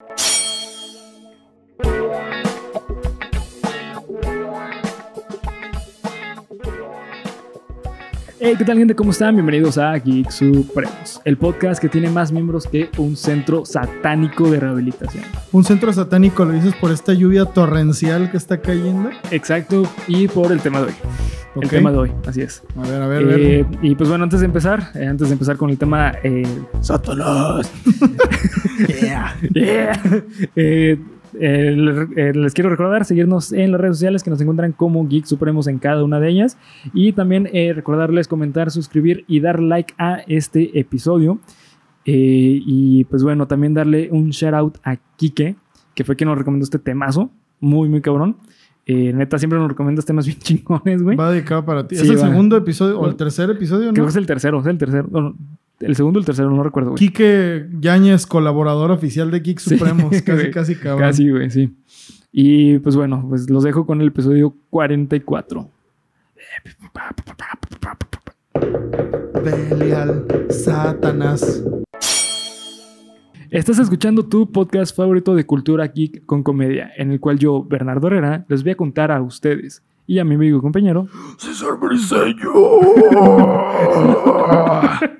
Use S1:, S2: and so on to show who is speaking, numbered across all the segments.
S1: you Hey, ¿qué tal gente? ¿Cómo están? Bienvenidos a Geek Supremos, el podcast que tiene más miembros que un centro satánico de rehabilitación.
S2: Un centro satánico, lo dices por esta lluvia torrencial que está cayendo.
S1: Exacto, y por el tema de hoy. El tema de hoy, así es.
S2: A ver, a ver, a
S1: Eh,
S2: ver.
S1: y pues bueno, antes de empezar, eh, antes de empezar con el tema eh, Satanás.
S2: Yeah.
S1: Yeah. Eh, eh, les- quiero recordar seguirnos en las redes sociales que nos encuentran como Geek Supremos en cada una de ellas. Y también eh, recordarles comentar, suscribir y dar like a este episodio. Eh, y pues bueno, también darle un shout out a Kike, que fue quien nos recomendó este temazo. Muy, muy cabrón. Eh, neta, siempre nos recomiendas temas bien chingones, güey.
S2: Va dedicado para ti.
S1: Sí,
S2: es el
S1: va.
S2: segundo episodio o el tercer episodio,
S1: Creo
S2: ¿no?
S1: que es el tercero, es el tercero. no, el segundo o el tercero, no recuerdo, güey.
S2: Quique Yáñez, colaborador oficial de
S1: Sí,
S2: Supremos. Casi,
S1: güey.
S2: casi cabrón.
S1: Casi, güey, sí. Y pues bueno, pues los dejo con el episodio 44.
S2: Belial, Satanás.
S1: Estás escuchando tu podcast favorito de cultura geek con comedia, en el cual yo, Bernardo Herrera, les voy a contar a ustedes y a mi amigo y compañero
S2: César Briseño.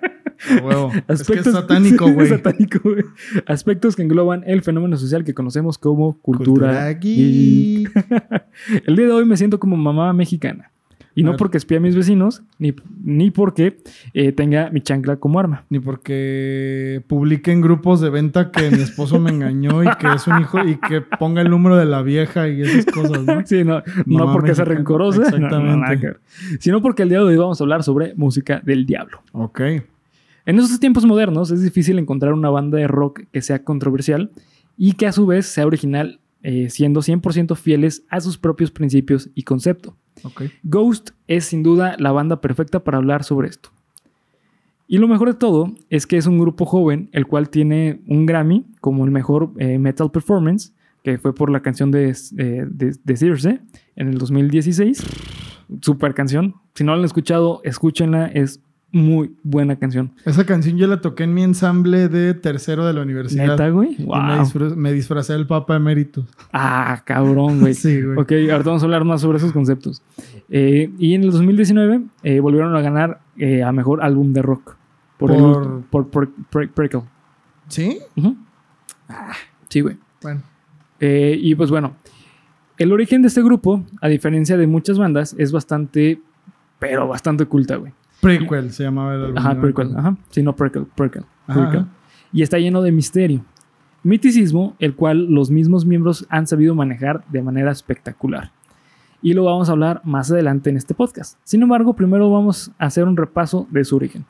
S2: huevo. Es que es satánico, güey.
S1: satánico, güey. Aspectos que engloban el fenómeno social que conocemos como cultura,
S2: Cultura
S1: geek.
S2: geek.
S1: El día de hoy me siento como mamá mexicana. Y no porque espía a mis vecinos, ni, ni porque eh, tenga mi chancla como arma.
S2: Ni porque publique en grupos de venta que mi esposo me engañó y que es un hijo y que ponga el número de la vieja y esas cosas, ¿no?
S1: Sí, no, no porque sea rencorosa, no, no,
S2: Exactamente.
S1: sino porque el día de hoy vamos a hablar sobre música del diablo.
S2: Ok.
S1: En estos tiempos modernos es difícil encontrar una banda de rock que sea controversial y que a su vez sea original, eh, siendo 100% fieles a sus propios principios y concepto. Ghost es sin duda la banda perfecta para hablar sobre esto. Y lo mejor de todo es que es un grupo joven, el cual tiene un Grammy como el mejor eh, metal performance, que fue por la canción de, eh, de, de Circe en el 2016. Super canción. Si no la han escuchado, escúchenla, es muy buena canción.
S2: Esa canción yo la toqué en mi ensamble de tercero de la universidad.
S1: Neta, güey.
S2: Me, disfracé del Papa Emérito.
S1: Ah, cabrón, güey.
S2: Sí, güey.
S1: Ok, ahorita vamos a hablar más sobre esos conceptos. Eh, y en el 2019 eh, volvieron a ganar eh, a mejor álbum de rock. Por, el-
S2: Por-
S1: por, por Prequel.
S2: ¿Sí?
S1: Ujú. Sí, güey.
S2: Bueno.
S1: Y pues bueno, el origen de este grupo, a diferencia de muchas bandas, es bastante, pero bastante oculta, güey.
S2: Prequel se llamaba el álbum.
S1: Ajá, prequel, ajá. Sí, no, prequel, prequel,
S2: Ajá,
S1: prequel.
S2: ajá.
S1: Y está lleno de misterio. Miticismo, el cual los mismos miembros han sabido manejar de manera espectacular. Y lo vamos a hablar más adelante en este podcast. Sin embargo, primero vamos a hacer un repaso de su origen.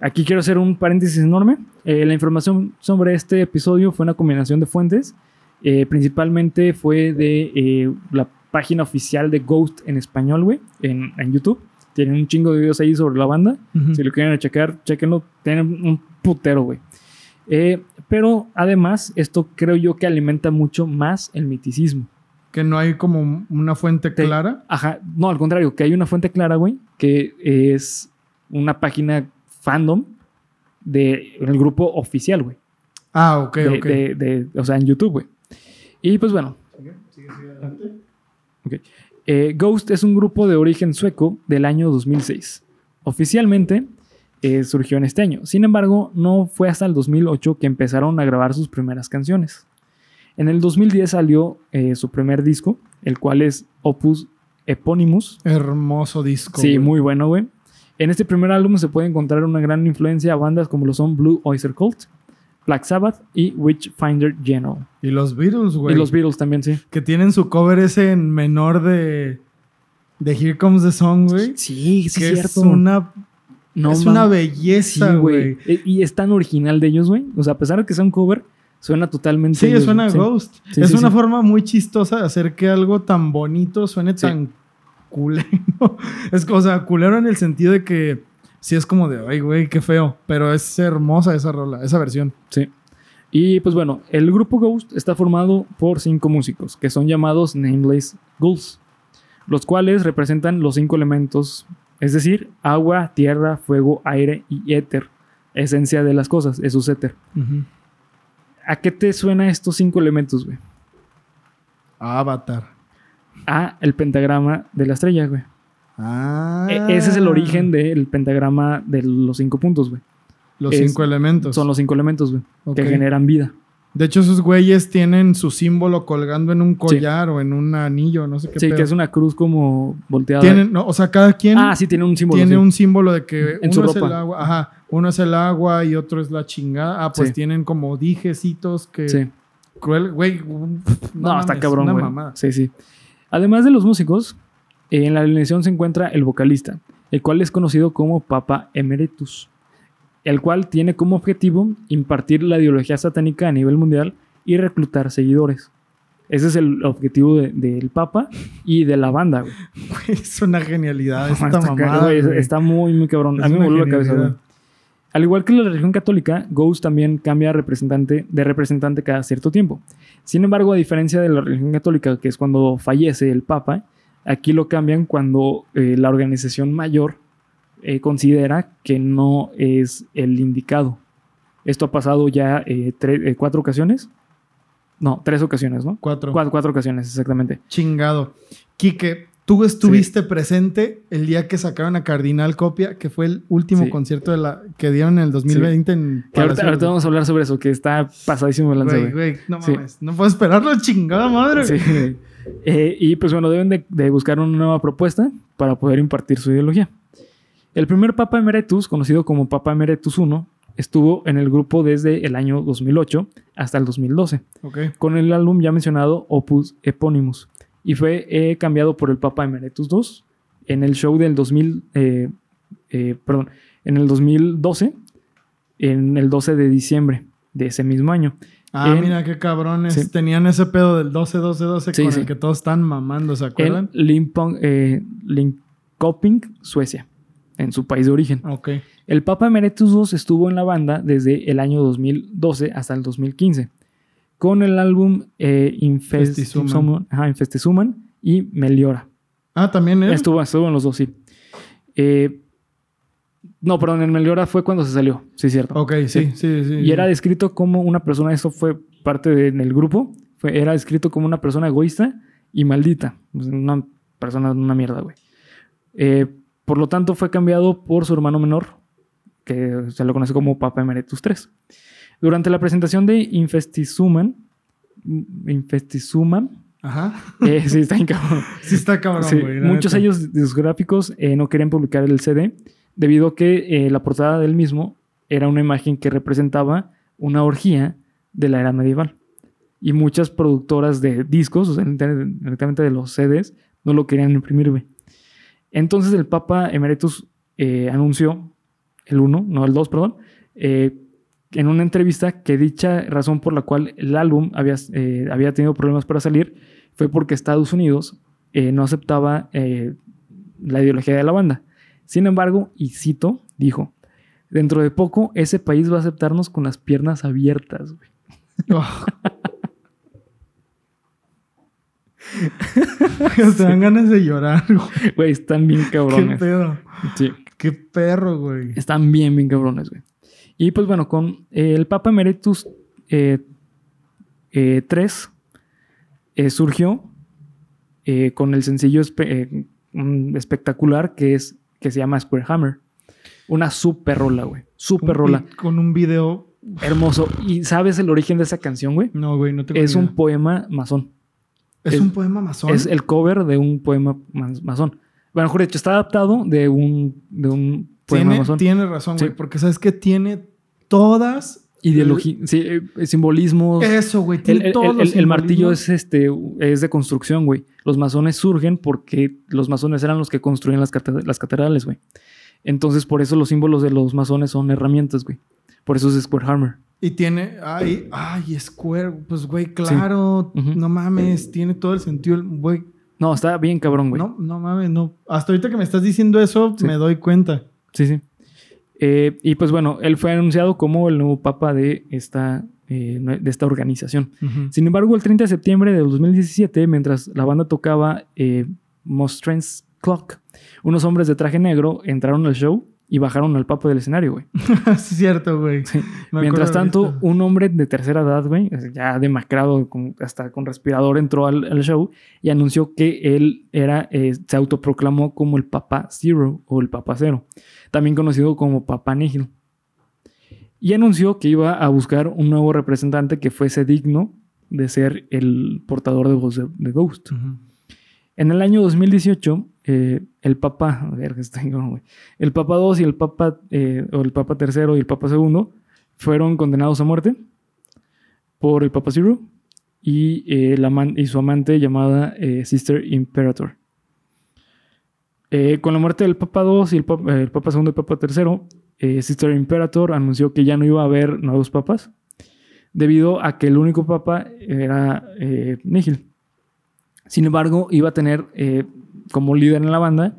S1: Aquí quiero hacer un paréntesis enorme. Eh, la información sobre este episodio fue una combinación de fuentes. Eh, principalmente fue de eh, la página oficial de Ghost en español, güey, en, en YouTube. Tienen un chingo de videos ahí sobre la banda. Si lo quieren checar, chequenlo. Tienen un putero, güey. Eh, pero además, esto creo yo que alimenta mucho más el miticismo.
S2: Que no hay como una fuente
S1: Te-
S2: clara.
S1: Ajá, no, al contrario, que hay una fuente clara, güey, que es una página fandom del grupo oficial, güey.
S2: Ah, ok,
S1: de,
S2: ok.
S1: de- de- o sea, en YouTube, güey. Y pues bueno. Ok. Eh, Ghost es un grupo de origen sueco del año 2006. Oficialmente eh, surgió en este año. Sin embargo, no fue hasta el 2008 que empezaron a grabar sus primeras canciones. En el 2010 salió eh, su primer disco, el cual es Opus Eponymous.
S2: Hermoso disco.
S1: Sí,
S2: güey.
S1: muy bueno, güey. En este primer álbum se puede encontrar una gran influencia a bandas como lo son Blue Oyster Cult, Black Sabbath y Witchfinder General.
S2: Y los Beatles, güey.
S1: Y los Beatles también, sí.
S2: Que tienen su cover ese en menor de. De Here Comes the Song, güey.
S1: Sí, sí,
S2: que
S1: es
S2: es
S1: cierto.
S2: una.
S1: No
S2: es una belleza,
S1: güey.
S2: güey.
S1: E- Y es tan original de ellos, güey. O sea, a pesar de que sea un cover, suena totalmente.
S2: Sí,
S1: ellos,
S2: suena a. Ghost.
S1: Sí,
S2: es
S1: sí,
S2: una forma muy chistosa de hacer que algo tan bonito suene tan culero. Es, o sea, culero en el sentido de que sí es como de, ay, güey, qué feo. Pero es hermosa esa rola, esa versión.
S1: Sí. Y pues bueno, el grupo Ghost está formado por cinco músicos, que son llamados Nameless Ghouls, los cuales representan los cinco elementos, es decir, agua, tierra, fuego, aire y éter, esencia de las cosas, eso es éter. ¿A qué te suena estos cinco elementos, güey?
S2: Avatar.
S1: A el pentagrama de la estrella, güey.
S2: Ah.
S1: E- ese es el origen del pentagrama de los cinco puntos, güey.
S2: Los
S1: es-
S2: cinco elementos.
S1: Son los cinco elementos, güey, que generan vida.
S2: De hecho, esos güeyes tienen su símbolo colgando en un collar o en un anillo, no sé qué
S1: Sí,
S2: pedo.
S1: que es una cruz como volteada.
S2: Tienen, no, o sea, cada quien
S1: ah, sí, tiene un símbolo.
S2: tiene
S1: sí.
S2: un símbolo de que
S1: En su
S2: uno es el agua, aja, uno es el agua y otro es la chingada. Ah, pues
S1: Sí.
S2: tienen como dijecitos que
S1: Sí.
S2: cruel, güey.
S1: No, está cabrón, güey. Sí, sí. Además de los músicos, en la alineación se encuentra el vocalista, el cual es conocido como Papa Emeritus, el cual tiene como objetivo impartir la ideología satánica a nivel mundial y reclutar seguidores. Ese es el objetivo de- del Papa y de la banda, güey.
S2: Es una genialidad esta
S1: Está,
S2: mamada.
S1: güey,
S2: güey.
S1: está muy, muy cabrón.
S2: Es
S1: a mí me la cabeza, güey. Al igual que la religión católica, Ghost también cambia representante, de representante cada cierto tiempo. Sin embargo, a diferencia de la religión católica, que es cuando fallece el Papa, aquí lo cambian cuando eh, la organización mayor eh, considera que no es el indicado. Esto ha pasado ya eh, cuatro ocasiones. No, tres ocasiones, ¿no?
S2: Cuatro.
S1: Cuatro, cuatro ocasiones, exactamente.
S2: Chingado. Quique, tú estuviste presente el día que sacaron a Cardinal Copia, que fue el último
S1: Sí.
S2: concierto de la, que dieron en el 2020 en
S1: Que ahorita, ahorita vamos a hablar sobre eso, que está pasadísimo de lanza,
S2: Güey,
S1: güey.
S2: no
S1: Sí.
S2: mames. No puedo esperarlo, chingada madre.
S1: Sí. Eh, y pues bueno, deben de, de buscar una nueva propuesta para poder impartir su ideología. El primer Papa Emeritus, conocido como Papa Emeritus I, estuvo en el grupo desde el año 2008 hasta el 2012,
S2: Ok.
S1: con el álbum ya mencionado Opus Eponymous, y fue eh, cambiado por el Papa Emeritus II en el show del 2000, eh, eh, perdón, en el 2012, en el 12 de diciembre de ese mismo año.
S2: Ah,
S1: En-
S2: mira qué cabrones.
S1: Sí.
S2: Tenían ese pedo del 12-12-12
S1: Sí,
S2: con
S1: sí.
S2: el que todos están mamando, ¿se
S1: en
S2: acuerdan?
S1: Limpong- eh, Linköping, Suecia, en su país de origen.
S2: Ok.
S1: El Papa Emeritus II estuvo en la banda desde el año 2012 hasta el 2015, con el álbum eh, ajá, Infestizuman y Meliora.
S2: Ah, también él.
S1: Estuvo, estuvo en los dos, sí. Eh, no, perdón, en Meliora fue cuando se salió, sí, cierto.
S2: Ok, sí, sí, sí.
S1: Y era descrito como una persona, eso fue parte de- del grupo, fue, era descrito como una persona egoísta y maldita. Pues, Una persona, una mierda, güey. Eh, por lo tanto, fue cambiado por su hermano menor, que se lo conoce como Papa Emeritus III. Durante la presentación de Infestizuman, Infestizuman,
S2: Ajá.
S1: eh, sí, está bien cabrón.
S2: Sí está cabrón,
S1: Sí,
S2: güey.
S1: muchos
S2: neta.
S1: sellos discográficos eh, no querían publicar el CD debido a que eh, la portada del mismo era una imagen que representaba una orgía de la era medieval. Y muchas productoras de discos, directamente de los CDs, no lo querían imprimir. Entonces el Papa Emeritus eh, anunció, el 1, no el 2, perdón, eh, en una entrevista que dicha razón por la cual el álbum había, había tenido problemas para salir fue porque Estados Unidos no aceptaba la ideología de la banda. Sin embargo, y cito, dijo, dentro de poco ese país va a aceptarnos con las piernas abiertas. güey".
S2: Oh. Te dan ganas de llorar, güey.
S1: Güey, están bien
S2: Qué
S1: cabrones.
S2: pedo.
S1: Sí,
S2: Qué perro, güey.
S1: están bien, bien cabrones, güey. Y pues bueno, con eh, el Papa Emeritus eh, eh, 3 eh, surgió eh, con el sencillo espe- espectacular que es que se llama Square Hammer. Una super rola, güey. Super
S2: Un-
S1: rola.
S2: Con un video.
S1: Hermoso. ¿Y sabes el origen de esa canción, güey?
S2: No, güey, no tengo
S1: Es un poema masón.
S2: Es
S1: es-
S2: un poema masón.
S1: Es el cover de un poema mas- masón. Bueno, mejor dicho, está adaptado de un, de un poema
S2: tiene,
S1: masón.
S2: tiene razón, güey.
S1: Sí.
S2: Porque sabes que tiene todas.
S1: Ideología, sí, eh, simbolismos.
S2: Eso, güey. Tiene
S1: el-
S2: todos
S1: el-
S2: los
S1: el martillo es, este, es de construcción, güey. Los masones surgen porque los masones eran los que construían las, cate- las catedrales, güey. Entonces, por eso los símbolos de los masones son herramientas, güey. Por eso es Square Hammer.
S2: Y tiene. Ay, ay, Square. Pues, güey, claro. No mames. Tiene todo el sentido. el- Güey.
S1: No, está bien cabrón, güey.
S2: No, no mames, no. Hasta ahorita que me estás diciendo eso,
S1: Sí.
S2: me doy cuenta.
S1: Sí, sí. Eh, y pues bueno, él fue anunciado como el nuevo papa de esta, eh, de esta organización. Sin embargo, el 30 de septiembre de 2017, mientras la banda tocaba eh, Most Trends Clock, unos hombres de traje negro entraron al show y bajaron al Papa del escenario, güey.
S2: es cierto, güey.
S1: Sí. Mientras tanto, un hombre de tercera edad, güey, ya demacrado, con- hasta con respirador, entró al, al show y anunció que él era, eh, se autoproclamó como el Papa Zero o el Papa Cero, también conocido como Papa Nihil. Y anunció que iba a buscar un nuevo representante que fuese digno de ser el portador de voz de, de Ghost. En el año 2018, eh, el Papa, el Papa 2 y el Papa, eh, o el Papa tercero y el Papa segundo fueron condenados a muerte por el Papa y, eh, y su amante llamada Sister Imperator. Con la muerte del Papa 2 y el Papa, segundo y el Papa eh, Sister Imperator anunció que ya no iba a haber nuevos papas debido a que el único papa era Nihil. Sin embargo, iba a tener eh, como líder en la banda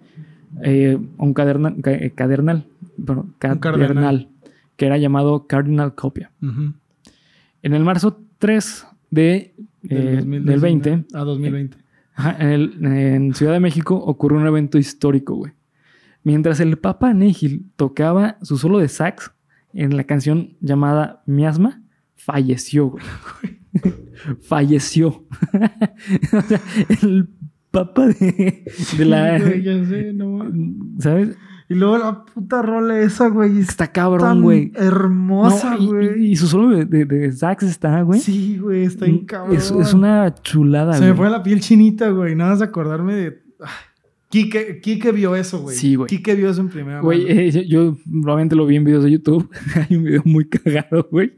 S1: eh, un ca- eh, cadernal, bueno,
S2: cardenal.
S1: que era llamado Cardinal Copia. En el marzo 3 de, del 20,
S2: A 2020.
S1: ajá, en, el- en Ciudad de México ocurrió un evento histórico, güey. Mientras el Papa Nihil tocaba su solo de sax en la canción llamada Miasma, falleció, güey. falleció. o sea, el Papa de, de la...
S2: Sí, güey, ya sé, no.
S1: ¿Sabes?
S2: Y luego la puta rola esa, güey. Está
S1: cabrón, güey.
S2: hermosa,
S1: No, y-
S2: güey.
S1: y, su solo de, de- sax está, güey.
S2: Sí, güey, está bien cabrón.
S1: Es, es una chulada,
S2: Se me
S1: güey.
S2: fue la piel chinita, güey. Nada más de acordarme de. Ah, Quique, Quique vio eso, güey.
S1: Sí, güey.
S2: Quique vio eso en primera
S1: Güey, eh, yo, yo probablemente lo vi en videos de YouTube. Hay un video muy cagado, güey.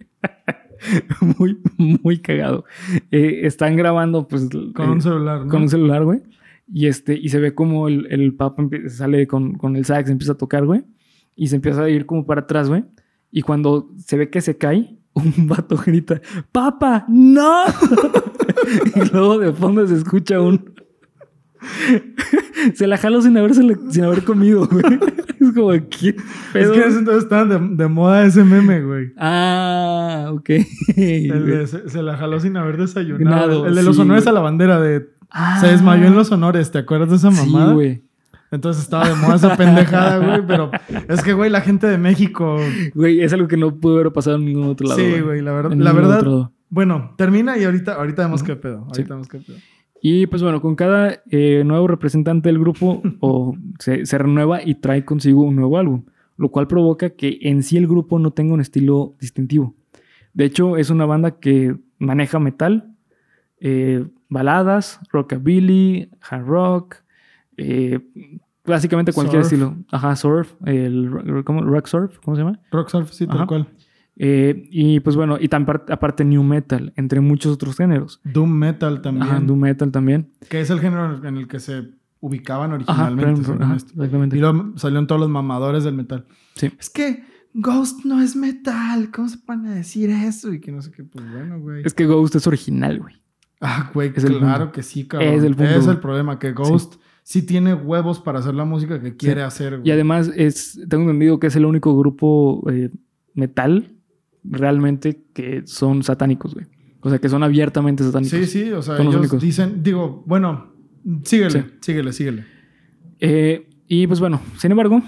S1: muy, muy cagado. Eh, están grabando, pues.
S2: con
S1: eh,
S2: un celular, ¿no?
S1: con un celular, güey. Y este, y se ve como el, el papa sale con, con el sax, empieza a tocar, güey. Y se empieza a ir como para atrás, güey. Y cuando se ve que se cae, un vato grita, ¡Papa! ¡No! y luego de fondo se escucha un. se la jaló sin, haberse sin haber comido, güey. es como, ¿qué
S2: Es que ese entonces estaba de, de moda ese meme, güey.
S1: Ah, ok.
S2: El de se, se la jaló sin haber desayunado.
S1: Nado,
S2: el de los
S1: sí,
S2: honores
S1: güey.
S2: a la bandera de.
S1: Ah,
S2: Se desmayó en los honores, ¿te acuerdas de esa
S1: Sí,
S2: mamada?
S1: güey.
S2: Entonces estaba de moda esa pendejada, güey. Pero es que, güey, la gente de México.
S1: Güey, es algo que no pudo haber pasado en ningún otro lado.
S2: Sí, güey, la, verdad la verdad. Bueno, termina y ahorita, ahorita vemos
S1: Ujú.
S2: qué pedo. Ahorita
S1: Sí.
S2: vemos qué pedo.
S1: Y pues bueno, con cada eh, nuevo representante del grupo o se, se renueva y trae consigo un nuevo álbum, lo cual provoca que en sí el grupo no tenga un estilo distintivo. De hecho, es una banda que maneja metal, eh, baladas, rockabilly, hard rock, eh, básicamente cualquier
S2: Surf.
S1: estilo. Ajá, surf, el ¿cómo? rock surf, ¿cómo se llama?
S2: Rock Surf, sí, tal
S1: Ajá.
S2: cual.
S1: Eh, y pues bueno, y tan par- aparte new metal, entre muchos otros géneros.
S2: Doom Metal también.
S1: Ajá, doom metal también.
S2: Que es el género en el que se ubicaban
S1: Ajá,
S2: originalmente.
S1: ajá,
S2: esto.
S1: exactamente.
S2: Y luego salieron todos los mamadores del metal.
S1: Sí.
S2: Es que Ghost no es metal. ¿Cómo se van a decir eso? Y que no sé qué. Pues bueno, güey.
S1: Es que Ghost es original, güey.
S2: Ah, güey,
S1: es
S2: claro que sí, cabrón.
S1: Es el punto,
S2: Es
S1: güey.
S2: el problema, que Ghost sí. tiene huevos para hacer la música que quiere hacer, güey.
S1: Y además es, tengo entendido que es el único grupo eh, metal realmente que son satánicos, güey. O sea, que son abiertamente satánicos.
S2: Sí, sí, o sea,
S1: Son
S2: ellos dicen, digo, bueno, síguele,
S1: Sí.
S2: síguele, síguele.
S1: Eh, y pues bueno, sin embargo,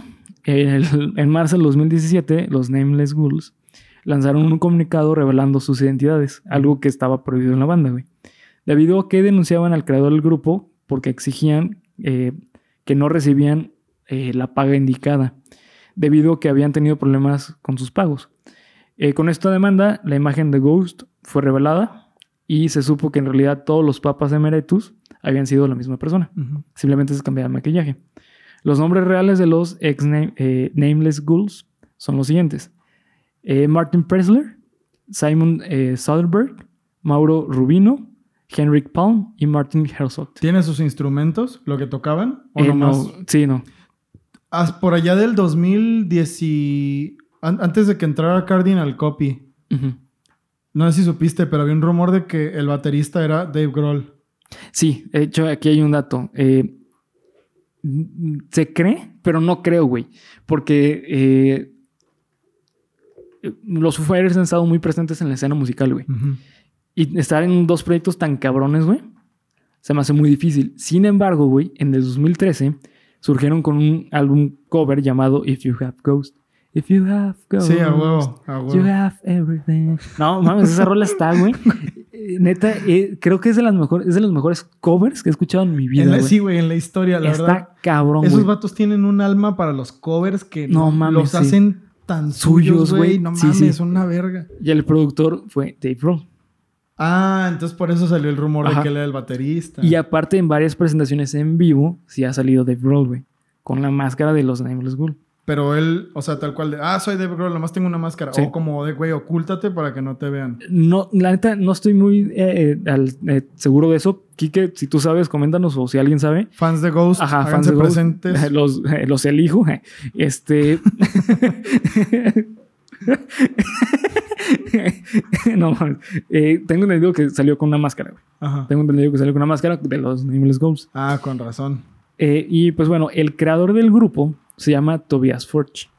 S1: en, el- en marzo del 2017, los Nameless Ghouls lanzaron un comunicado revelando sus identidades, algo que estaba prohibido en la banda, güey. Debido a que denunciaban al creador del grupo porque exigían eh, que no recibían eh, la paga indicada, debido a que habían tenido problemas con sus pagos. Eh, con esta demanda, la imagen de Ghost fue revelada y se supo que en realidad todos los papas emeritus habían sido la misma persona. Simplemente se cambiaba el maquillaje. Los nombres reales de los ex name- eh, Nameless Ghouls son los siguientes: Eh, Martin Pressler, Simon Soderbergh, Mauro Rubino, Henrik Palm y Martin Herzog.
S2: ¿Tiene sus instrumentos, lo que tocaban? ¿O
S1: no, sí, no.
S2: As- por allá del 2010 y... an- antes de que entrara Cardinal Copy, no sé si supiste, pero había un rumor de que el baterista era Dave Grohl.
S1: Sí, de hecho, aquí hay un dato. Eh, se cree, pero no creo, güey. Porque eh, los Foo Fighters han estado muy presentes en la escena musical, güey. Y estar en dos proyectos tan cabrones, güey, se me hace muy difícil. Sin embargo, güey, en el 2013 surgieron con un álbum cover llamado If You Have Ghost. If you have ghost,
S2: Sí, a huevo, a
S1: you
S2: huevo.
S1: have everything. No, mames, esa rola está, güey. Neta, eh, creo que es de las mejores, es de los mejores covers que he escuchado en mi vida,
S2: En la-
S1: güey.
S2: sí, güey, en la historia, la
S1: está
S2: verdad.
S1: cabrón,
S2: Esos
S1: güey.
S2: vatos tienen un alma para los covers que
S1: No mames,
S2: los
S1: sí.
S2: hacen tan
S1: Suyos,
S2: suyos, güey. No
S1: Sí,
S2: mames,
S1: sí.
S2: son una verga.
S1: Y el productor fue Dave Grohl.
S2: Ah, entonces por eso salió el rumor
S1: Ajá.
S2: de que él era el baterista.
S1: Y aparte en varias presentaciones en vivo sí ha salido Dave Grohl, güey. Con la máscara de los Nameless Ghoul.
S2: Pero él, o sea, tal cual de, ah, soy Dave Grohl, nomás tengo una máscara.
S1: Sí.
S2: O como de, güey, ocúltate para que no te vean.
S1: No, la neta, no estoy muy eh, eh, al- eh, seguro de eso. Quique, si tú sabes, coméntanos o si alguien sabe.
S2: Fans de Ghost,
S1: Ajá, fans de Ghost.
S2: presentes.
S1: Los, los elijo. Este. no. Eh, tengo entendido que salió con una máscara, güey.
S2: Ajá.
S1: Tengo entendido que salió con una máscara de los Nameless Ghosts.
S2: Ah, con razón.
S1: Eh, y pues bueno, el creador del grupo se llama Tobias Forge,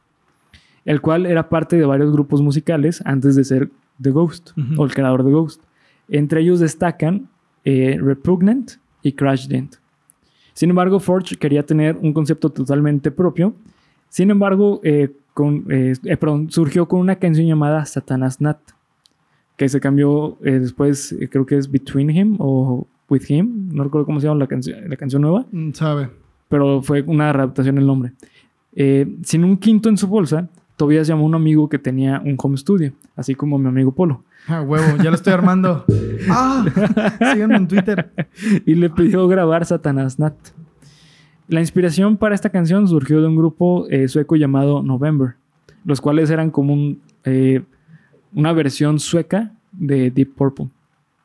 S1: el cual era parte de varios grupos musicales antes de ser The Ghost, o el creador de Ghost. Entre ellos destacan eh, Repugnant y Crash Dent. Sin embargo, Forge quería tener un concepto totalmente propio. Sin embargo, eh, con- eh, perdón, surgió con una canción llamada Satanas Nat, que se cambió después, creo que es Between Him o With Him, no recuerdo cómo se llama la, canción la canción nueva
S2: Mm, Sabe.
S1: pero fue una adaptación el nombre. Eh, sin un quinto en su bolsa, Tobias llamó a un amigo que tenía un home studio, así como mi amigo Polo,
S2: Ah, huevo, ya lo estoy armando. ah, síganme en Twitter.
S1: y le pidió grabar Satanás Nat. La inspiración para esta canción surgió de un grupo eh, sueco llamado November, los cuales eran como un, eh, una versión sueca de Deep Purple.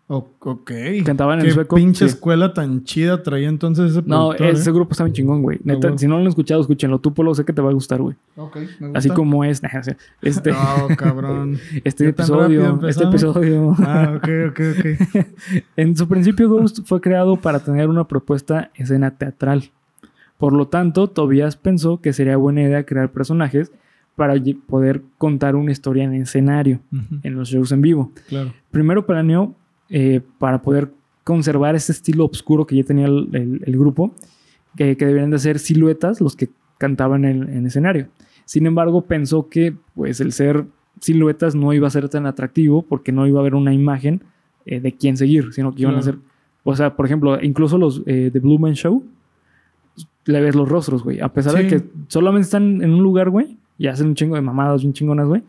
S2: O- ok.
S1: Cantaban en
S2: Qué
S1: sueco,
S2: pinche
S1: sí.
S2: escuela tan chida traía entonces ese
S1: No, ese
S2: ¿eh?
S1: grupo está bien chingón, güey. Neta,
S2: huevo.
S1: si no lo han escuchado, escúchenlo. Tú, Polo, sé que te va a gustar, güey.
S2: Ok, me gusta.
S1: Así como es. Este,
S2: No, cabrón.
S1: Este
S2: ¿Ya tan rápido
S1: episodio, este episodio.
S2: Ah, ok, ok, ok.
S1: en su principio, Ghost fue creado para tener una propuesta escena teatral. Por lo tanto, Tobias pensó que sería buena idea crear personajes para poder contar una historia en escenario,
S2: Ujú,
S1: en los shows en vivo.
S2: Claro.
S1: Primero planeó eh, para poder conservar ese estilo oscuro que ya tenía el, el- el grupo, que, que deberían de ser siluetas los que cantaban en, en escenario. Sin embargo, pensó que pues el ser siluetas no iba a ser tan atractivo porque no iba a haber una imagen eh, de quién seguir, sino que iban a ser, o sea, por ejemplo, incluso los eh, de Blue Man Show, le ves los rostros, güey, a pesar de
S2: Sí.
S1: que solamente están en un lugar, güey, y hacen un chingo de mamadas bien chingonas, güey,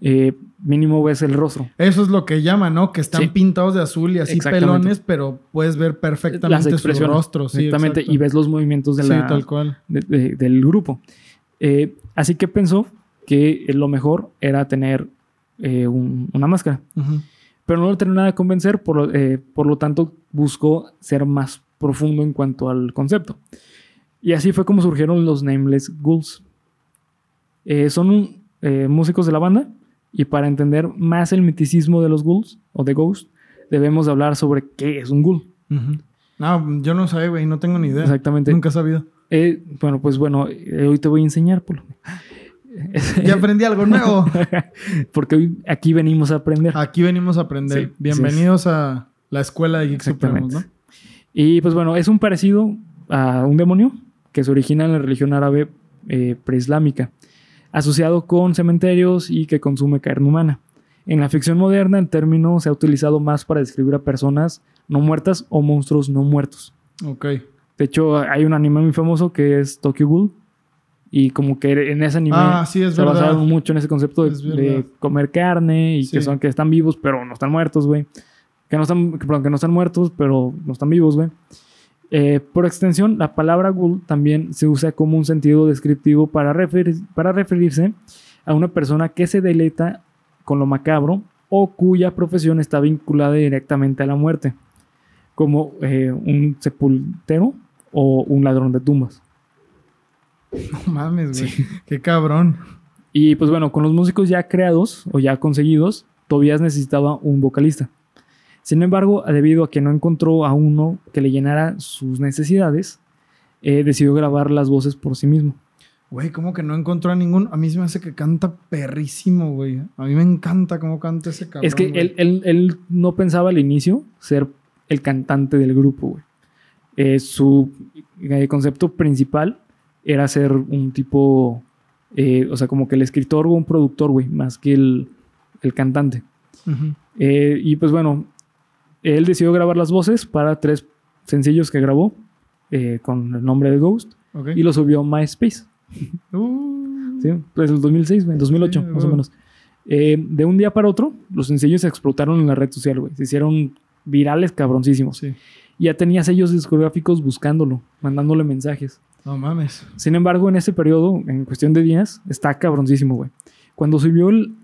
S1: eh, mínimo ves el rostro.
S2: Eso es lo que llaman, ¿no? Que están
S1: Sí.
S2: pintados de azul y así pelones, pero puedes ver perfectamente su rostro. Sí,
S1: Exactamente,
S2: exacto.
S1: y ves los movimientos de
S2: Sí,
S1: la,
S2: tal cual.
S1: de- de- del grupo. Eh, así que pensó que lo mejor era tener eh, un- una máscara. Pero no lo terminó de convencer, por, lo- por lo tanto buscó ser más profundo en cuanto al concepto. Y así fue como surgieron los Nameless Ghouls. Son un- músicos de la banda y para entender más el miticismo de los ghouls o de Ghost, debemos hablar sobre qué es un ghoul.
S2: No, yo no sé, güey, no tengo ni idea.
S1: Exactamente.
S2: Nunca he sabido.
S1: Eh, bueno, pues bueno, eh, hoy te voy a enseñar, Polo.
S2: Ya aprendí algo nuevo.
S1: Porque hoy aquí venimos a aprender.
S2: Aquí venimos a aprender.
S1: Sí,
S2: Bienvenidos a la escuela de Geeks Supremos. ¿no?
S1: Y pues bueno, es un parecido a un demonio que se origina en la religión árabe eh, preislámica, asociado con cementerios y que consume carne humana. En la ficción moderna, el término se ha utilizado más para describir a personas no muertas o monstruos no muertos.
S2: Ok.
S1: De hecho, hay un anime muy famoso que es Tokyo Ghoul. Y como que en ese anime
S2: Ah, sí, es
S1: se
S2: verdad.
S1: basaron mucho en ese concepto de,
S2: Es
S1: de
S2: verdad.
S1: comer carne y que son que están vivos, pero no están muertos, güey. Que no están, perdón, que no están muertos, pero no están vivos, güey. Eh, por extensión, la palabra ghoul también se usa como un sentido descriptivo para, referir- para referirse a una persona que se deleita con lo macabro o cuya profesión está vinculada directamente a la muerte, como eh, un sepultero o un ladrón de tumbas.
S2: No mames, güey. Qué cabrón.
S1: Y pues bueno, con los músicos ya creados o ya conseguidos, Tobias necesitaba un vocalista. Sin embargo, debido a que no encontró a uno que le llenara sus necesidades, eh, decidió grabar las voces por sí mismo.
S2: Güey, ¿cómo que no encontró a ningún? A mí se me hace que canta perrísimo, güey. A mí me encanta cómo canta ese cabrón.
S1: es que él, él- él no pensaba al inicio ser el cantante del grupo, güey. Eh, su eh, concepto principal era ser un tipo, eh, o sea, como que el escritor o un productor, güey, más que el, el cantante. Y pues bueno, él decidió grabar las voces para tres sencillos que grabó eh, con el nombre de Ghost y lo subió a MySpace.
S2: Uh,
S1: ¿sí? Pues el 2006, güey, 2008,
S2: Sí,
S1: más o menos. Eh, de un día para otro, los sencillos se explotaron en la red social, güey. Se hicieron virales cabroncísimos.
S2: sí.
S1: Ya tenía sellos discográficos buscándolo, mandándole mensajes.
S2: No mames.
S1: Sin embargo, en ese periodo, en cuestión de días, está cabroncísimo, güey. Cuando subió el-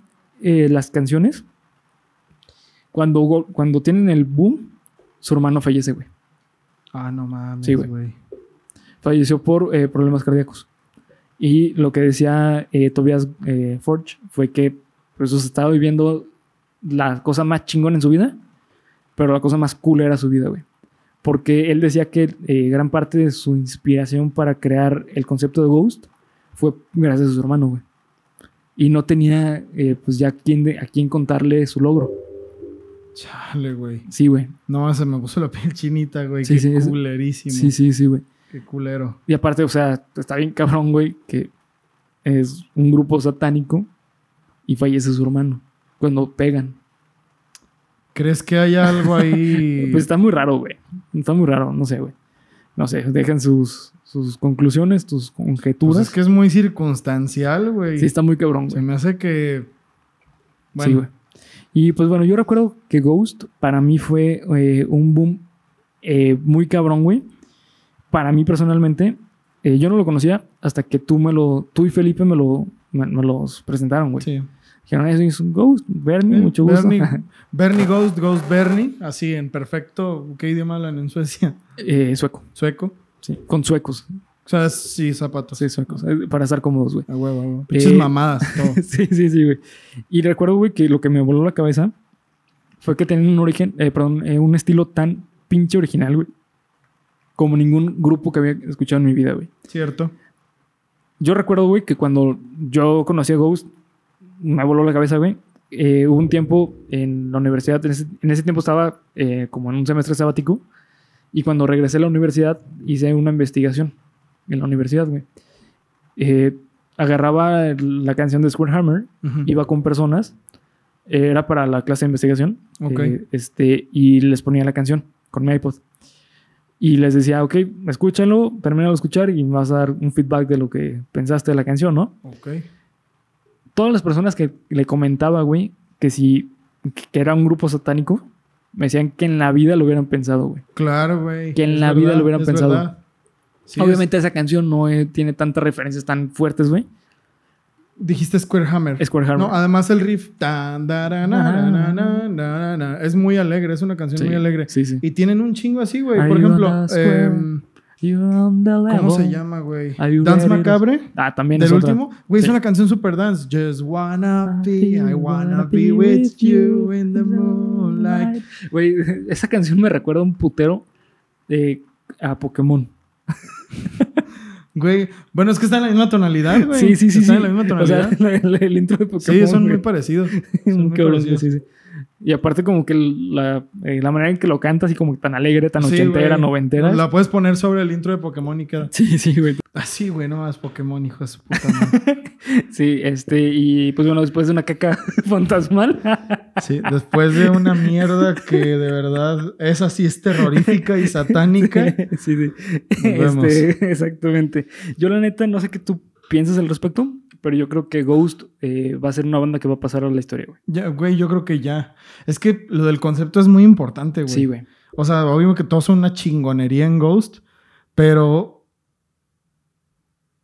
S1: eh, las canciones, cuando, cuando tienen el boom, su hermano fallece, güey.
S2: Ah, no mames,
S1: Sí, güey.
S2: güey.
S1: Falleció por eh, problemas cardíacos. Y lo que decía eh, Tobias eh, Forge fue que pues, estaba viviendo la cosa más chingona en su vida, pero la cosa más cool era su vida, güey. Porque él decía que gran parte de su inspiración para crear el concepto de Ghost fue gracias a su hermano, güey. Y no tenía, pues ya a quién, de- a quién contarle su logro.
S2: Chale, güey.
S1: Sí, güey.
S2: No, se me puso la piel chinita, güey.
S1: Sí,
S2: Qué
S1: sí,
S2: culerísimo.
S1: Sí, sí, sí, güey.
S2: Qué culero.
S1: Y aparte, o sea, está bien cabrón, güey, que es un grupo satánico y fallece su hermano cuando pegan.
S2: ¿Crees que hay algo ahí?
S1: Pues está muy raro, güey. Está muy raro, no sé, güey. No sé, dejan sus, sus conclusiones, tus
S2: Pues
S1: conjeturas.
S2: es que es muy circunstancial, güey.
S1: Sí, está muy cabrón,
S2: Se
S1: güey.
S2: me hace que.
S1: Sí, güey. Y pues bueno, yo recuerdo que Ghost para mí fue eh, un boom eh, muy cabrón, güey. Para mí personalmente, eh, yo no lo conocía hasta que tú me lo, tú y Felipe me lo, me, me los presentaron, güey.
S2: sí.
S1: Dijeron, eso es un Ghost, Bernie, mucho gusto.
S2: Bernie, Bernie Ghost, Ghost Bernie. Así en perfecto. ¿Qué idioma hablan en Suecia?
S1: Sueco,
S2: Sueco.
S1: sí, con suecos.
S2: O sea, sí, zapatos.
S1: Sí, suecos, eh, para estar cómodos, güey.
S2: A huevo, a huevo. Pinches
S1: Eh,
S2: mamadas, todo.
S1: sí, sí, sí, güey. Y recuerdo, güey, que lo que me voló la cabeza fue que tenían un origen, eh, perdón, eh, un estilo tan pinche original, güey. Como ningún grupo que había escuchado en mi vida, güey.
S2: Cierto.
S1: Yo recuerdo, güey, que cuando yo conocí a Ghost, me voló la cabeza, güey. Eh, hubo un tiempo en la universidad, en ese, en ese tiempo estaba eh, como en un semestre sabático, y cuando regresé a la universidad hice una investigación en la universidad, güey. Eh, agarraba la canción de Square Hammer, iba con personas, era para la clase de investigación,
S2: Ok.
S1: eh, este, y les ponía la canción con mi iPod. Y les decía, ok, escúchalo, termina de escuchar y me vas a dar un feedback de lo que pensaste de la canción, ¿no?
S2: Ok.
S1: Todas las personas que le comentaba, güey, que si que era un grupo satánico, me decían que en la vida lo hubieran pensado, güey.
S2: Claro, güey.
S1: Que en
S2: Es
S1: la vida lo hubieran pensado.
S2: verdad. Sí,
S1: Obviamente esa canción no eh, tiene tantas referencias tan fuertes, güey.
S2: es- dijiste Square Hammer.
S1: Square Hammer.
S2: No, además el riff. tan, es muy alegre, es una canción
S1: Sí,
S2: muy alegre.
S1: Sí, sí.
S2: Y tienen un chingo así, güey. Por ejemplo, em, ¿cómo se llama, güey? Dance Macabre.
S1: Ah, también
S2: Del
S1: es otra.
S2: último, güey,
S1: Sí.
S2: es una canción super dance. Just wanna be, I
S1: I
S2: wanna be with you in the moonlight.
S1: Güey, esa canción me recuerda un putero de, a Pokémon.
S2: Güey, bueno, es que está en la misma tonalidad, güey.
S1: Sí, sí, sí.
S2: Está
S1: sí.
S2: en la misma
S1: O sea,
S2: tonalidad.
S1: la- la- el intro de Pokémon.
S2: sí, son muy parecidos. Son
S1: Muy
S2: parecidos.
S1: sí, sí. Y aparte como que la, eh, la manera en que lo canta así como tan alegre, tan
S2: Sí,
S1: ochentera,
S2: güey.
S1: noventera.
S2: La puedes poner sobre el intro de Pokémon y queda.
S1: Sí, sí, güey.
S2: Así, güey, no es Pokémon, hijo de su puta madre.
S1: Sí, este, y pues bueno, después de una caca fantasmal.
S2: Sí, después de una mierda que de verdad es así, es terrorífica y satánica.
S1: sí, sí.
S2: Nos vemos.
S1: Este, exactamente. Yo la neta no sé qué tú piensas al respecto, pero yo creo que Ghost eh, va a ser una banda que va a pasar a la historia, güey.
S2: Ya, güey, yo creo que ya. Es que lo del concepto es muy importante, güey.
S1: Sí, güey.
S2: O sea, obvio que todos son una chingonería en Ghost, pero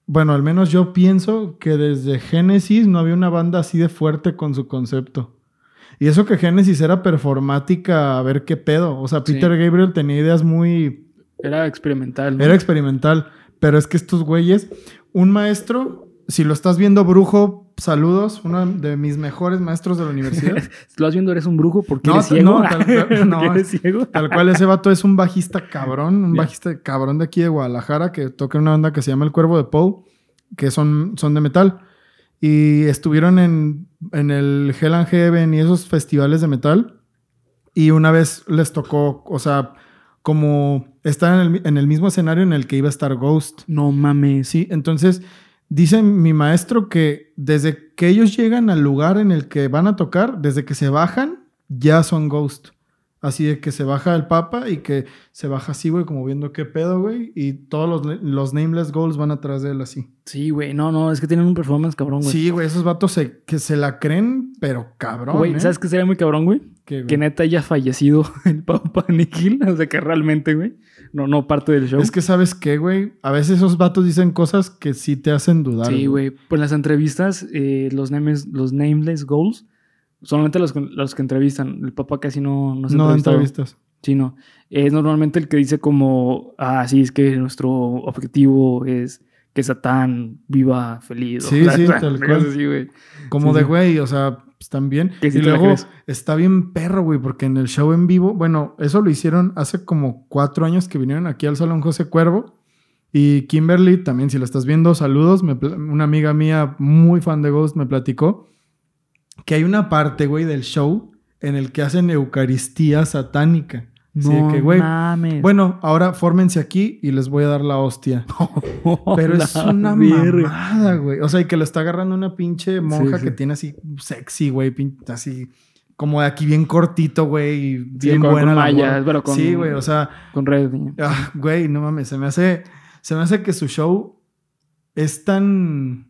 S2: bueno, al menos yo pienso que desde Genesis no había una banda así de fuerte con su concepto. Y eso que Genesis era performática, a ver qué pedo. O sea,
S1: Sí.
S2: Peter Gabriel tenía ideas muy...
S1: Era experimental. ¿no?
S2: Era experimental, pero es que estos güeyes, un maestro, si lo estás viendo brujo, saludos, uno de mis mejores maestros de la universidad.
S1: Si lo vas viendo, eres un brujo porque
S2: No,
S1: eres ciego.
S2: no, tal- tal- no,
S1: eres ciego.
S2: Tal cual ese vato es un bajista cabrón, un bajista cabrón de aquí de Guadalajara que toca en una banda que se llama El Cuervo de Poe, que son, son de metal. Y estuvieron en, en el Hell and Heaven y esos festivales de metal. Y una vez les tocó, o sea, como estar en el, en el mismo escenario en el que iba a estar Ghost.
S1: No mames.
S2: Sí, entonces dice mi maestro que desde que ellos llegan al lugar en el que van a tocar, desde que se bajan, ya son Ghost. Así de que se baja el Papa y que se baja así, güey, como viendo qué pedo, güey. Y todos los, los Nameless Goals van atrás de él así.
S1: Sí, güey. No, no, es que tienen un performance cabrón, güey.
S2: Sí, güey, esos vatos se, que se la creen, pero cabrón.
S1: Güey,
S2: ¿eh?
S1: ¿sabes qué sería muy cabrón, güey? Que neta haya fallecido el Papa Nikhil. O sea, que realmente, güey. No, no parte del show.
S2: Es que, ¿sabes qué, güey? A veces esos vatos dicen cosas que sí te hacen dudar.
S1: Sí, güey. Pues en las entrevistas, eh, los, names, los nameless goals, solamente los, los que entrevistan. El Papa casi no, no se
S2: No entrevistas.
S1: Sí, no. Es normalmente el que dice como, ah, sí, es que nuestro objetivo es que Satán viva feliz. o
S2: Sí,
S1: sea,
S2: sí, tal cual.
S1: así, güey.
S2: Como
S1: Sí,
S2: de
S1: sí.
S2: güey, o sea, están bien.
S1: Que sí
S2: y
S1: la
S2: luego está bien perro, güey, porque en el show en vivo, bueno, eso lo hicieron hace como cuatro años que vinieron aquí al Salón José Cuervo. Y Kimberly, también, si lo estás viendo, saludos. Me una amiga mía muy fan de Ghost me platicó que hay una parte, güey, del show en el que hacen Eucaristía satánica.
S1: No
S2: que, güey,
S1: mames.
S2: bueno, ahora fórmense aquí y les voy a dar la hostia. Pero es una mamada, güey. O sea, y que lo está agarrando una pinche monja
S1: Sí,
S2: que tiene así sexy, güey. Así como de aquí bien cortito, güey. Y bien
S1: con-
S2: buena
S1: con mallas, pero con-
S2: Sí, güey. O sea,
S1: Con red.
S2: ah, güey, no mames. Se me hace... Se me hace que su show es tan...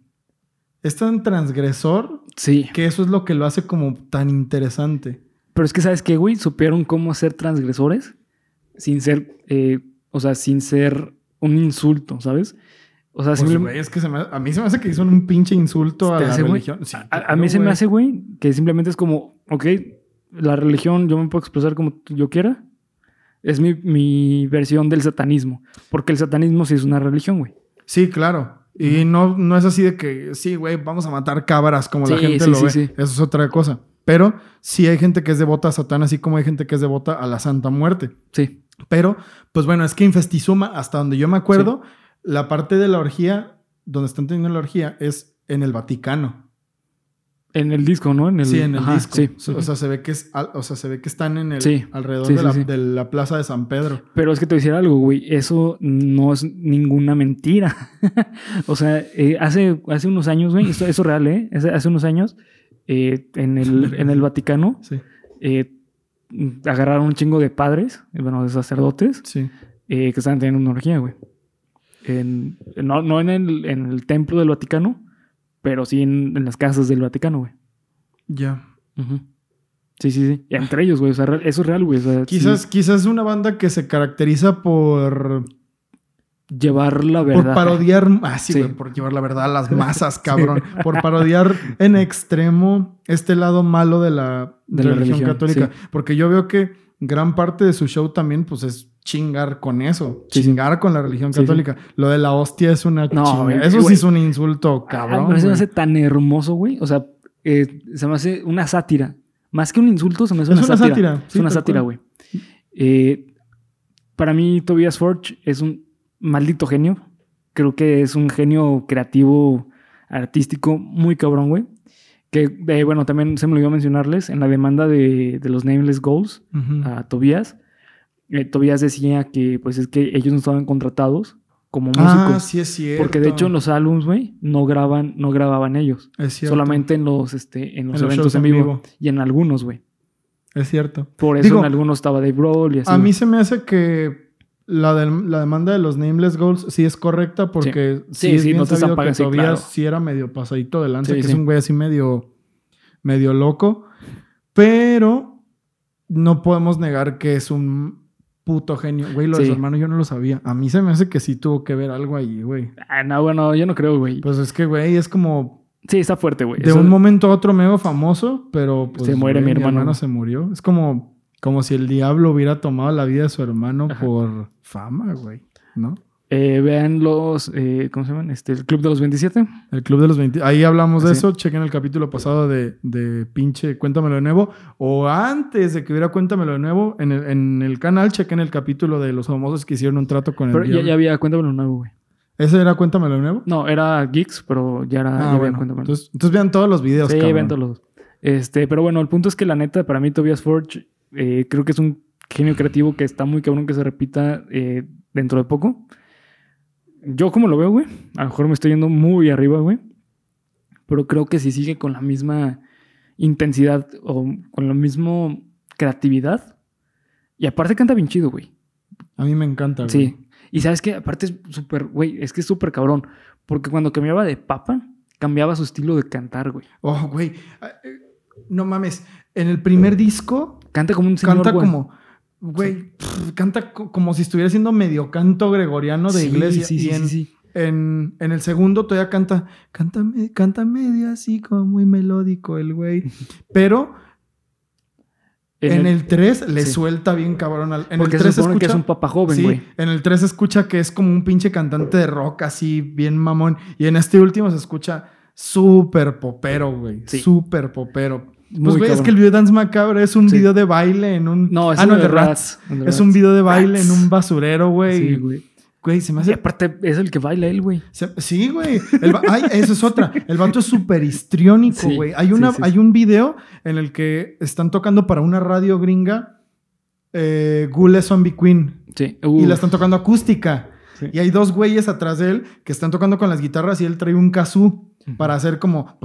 S2: Es tan transgresor
S1: Sí.
S2: que eso es lo que lo hace como tan interesante.
S1: Pero es que, ¿sabes qué, güey? Supieron cómo ser transgresores sin ser, eh, o sea, sin ser un insulto, ¿sabes? O sea,
S2: Pues,
S1: simplemente...
S2: es que se me- a mí se me hace que hizo un pinche insulto a
S1: ¿Te
S2: la
S1: hace,
S2: religión. Sí,
S1: A, mí se me hace, güey, que simplemente es como, ok, la religión yo me puedo expresar como yo quiera. Es mi, mi versión del satanismo. Porque el satanismo sí es una religión, güey.
S2: Sí, claro. Y no, no es así de que, sí, güey, vamos a matar cabras como la gente
S1: sí,
S2: lo
S1: sí,
S2: ve.
S1: sí.
S2: Eso es otra cosa. Pero sí hay gente que es devota a Satán, así como hay gente que es devota a la Santa Muerte.
S1: Sí.
S2: Pero, pues bueno, es que en Festizuma, hasta donde yo me acuerdo, la parte de la orgía, donde están teniendo la orgía, es en el Vaticano.
S1: En el disco, ¿no? En el,
S2: sí, en el
S1: ajá,
S2: disco.
S1: Sí.
S2: O sea, se ve que es, al- o sea, se ve que están en el
S1: Sí.
S2: alrededor
S1: Sí,
S2: de, la,
S1: sí.
S2: de la plaza de San Pedro.
S1: Pero es que te voy a decir algo, güey. Eso no es ninguna mentira. o sea, eh, hace, hace unos años, güey, esto, eso es real, ¿eh? Hace, unos años, eh, en, el, en el Vaticano, eh, agarraron un chingo de padres, bueno, de sacerdotes, eh, que estaban teniendo una orgía, güey. En- no no en, el, en el templo del Vaticano, pero sí en, en las casas del Vaticano, güey.
S2: Ya.
S1: Sí, sí, sí. Entre ellos, güey. O sea, eso es real, güey. O sea,
S2: Quizás,
S1: sí,
S2: quizás una banda que se caracteriza por
S1: llevar la verdad.
S2: Por parodiar, ah, sí,
S1: Sí.
S2: güey, por llevar la verdad a las masas, cabrón. Por parodiar en extremo este lado malo de la,
S1: De la
S2: religión,
S1: religión,
S2: católica. Porque yo veo que gran parte de su show también, pues, es chingar con eso.
S1: Sí, sí.
S2: chingar con la religión
S1: sí.
S2: católica. Lo de la hostia es una
S1: No,
S2: chinga-
S1: güey,
S2: Eso sí es un insulto, cabrón.
S1: Ah, pero se me hace tan hermoso, güey. O sea, eh, se me hace una sátira. Más que un insulto, se me hace
S2: Es
S1: una,
S2: una
S1: sátira.
S2: sátira,
S1: Es una sátira, güey. Eh, para mí, Tobias Forge es un maldito genio. Creo que es un genio creativo, artístico, muy cabrón, güey. Que, eh, bueno, también se me olvidó mencionarles en la demanda de, de los Nameless Goals a Tobías. eh, Tobías decía que, pues, es que ellos no estaban contratados como músicos.
S2: Ah, sí es cierto.
S1: Porque de hecho en los álbums, güey, no graban, no grababan ellos.
S2: Es cierto.
S1: Solamente en los, este, en los
S2: En los
S1: eventos en
S2: en
S1: vivo. Y en algunos, güey.
S2: Es cierto.
S1: Por eso
S2: Digo,
S1: en algunos estaba Dave Grohl y así.
S2: A mí se me hace que la, del- la demanda de los Nameless Goals sí es correcta porque sí,
S1: Sí,
S2: es
S1: sí,
S2: bien
S1: no te
S2: sabido que
S1: sí,
S2: Tobias
S1: claro.
S2: sí era medio pasadito de lanza, que es un güey así medio, medio loco. Pero no podemos negar que es un puto genio. Güey, lo de su hermano yo no lo sabía. A mí se me hace que sí tuvo que ver algo ahí, güey.
S1: Ah, no, bueno, yo no creo, güey.
S2: Pues es que, güey, es como
S1: sí, está fuerte, güey.
S2: de
S1: Eso-
S2: un momento a otro mega famoso, pero pues,
S1: Se muere
S2: güey,
S1: mi hermano.
S2: se murió. Es como, como si el diablo hubiera tomado la vida de su hermano
S1: Ajá.
S2: por fama, güey. ¿No?
S1: Eh, vean los, eh, ¿cómo se llaman? Este, el Club de los 27.
S2: El Club de los 20. Ahí hablamos de eso. Chequen el capítulo pasado de, de pinche Cuéntamelo de nuevo. O antes de que hubiera Cuéntamelo de nuevo, en el, en el canal, chequen el capítulo de los famosos que hicieron un trato con el
S1: Pero ya, había Cuéntamelo nuevo, güey.
S2: ¿Ese era Cuéntamelo de nuevo?
S1: No, era Geeks, pero ya era
S2: Ah,
S1: ya había
S2: bueno.
S1: Cuéntamelo.
S2: Entonces, entonces vean todos los videos,
S1: Sí,
S2: cabrón.
S1: ven todos los- Este, pero bueno, el punto es que la neta, para mí, Tobias Forge, eh, creo que es un genio creativo que está muy cabrón que se repita eh, dentro de poco. Yo como lo veo, güey, a lo mejor me estoy yendo muy arriba, güey. Pero creo que si sigue con la misma intensidad o con la misma creatividad. Y aparte canta bien chido, güey.
S2: A mí me encanta, güey.
S1: Sí. Y sabes que aparte es súper, güey, es que es súper cabrón. Porque cuando cambiaba de papa, cambiaba su estilo de cantar, güey.
S2: Oh, güey. Ah, eh, No mames. En el primer disco
S1: Canta como un señor,
S2: canta como, güey, canta co- como si estuviera haciendo medio canto gregoriano de
S1: Sí,
S2: iglesia.
S1: Sí,
S2: y en,
S1: sí.
S2: En, en el segundo todavía canta, canta, canta medio así como muy melódico el güey. Pero en, el 3 le suelta bien cabrón. al- En
S1: porque
S2: el
S1: se
S2: 3
S1: supone
S2: escucha,
S1: que es un papá joven,
S2: sí,
S1: güey.
S2: en el 3 se escucha que es como un pinche cantante de rock así bien mamón. Y en este último se escucha súper popero, güey.
S1: Sí.
S2: Súper popero. Pues, güey, es que el video de Dance Macabre es un
S1: Sí.
S2: video de baile en un.
S1: No, es
S2: ah, no, de Rats. Es un video de baile en un basurero, güey.
S1: Sí, güey.
S2: Güey, se me
S1: Y
S2: hace.
S1: aparte es el que baila él, güey.
S2: se- sí, güey. El Ay, eso es otra. El vato es súper histriónico,
S1: Sí,
S2: güey. hay, una,
S1: sí,
S2: hay un video en el que están tocando para una radio gringa eh, Ghoul Zombie Queen.
S1: Sí.
S2: Y
S1: Uf,
S2: la están tocando acústica. Y hay dos güeyes atrás de él que están tocando con las guitarras y él trae un kazoo para hacer como...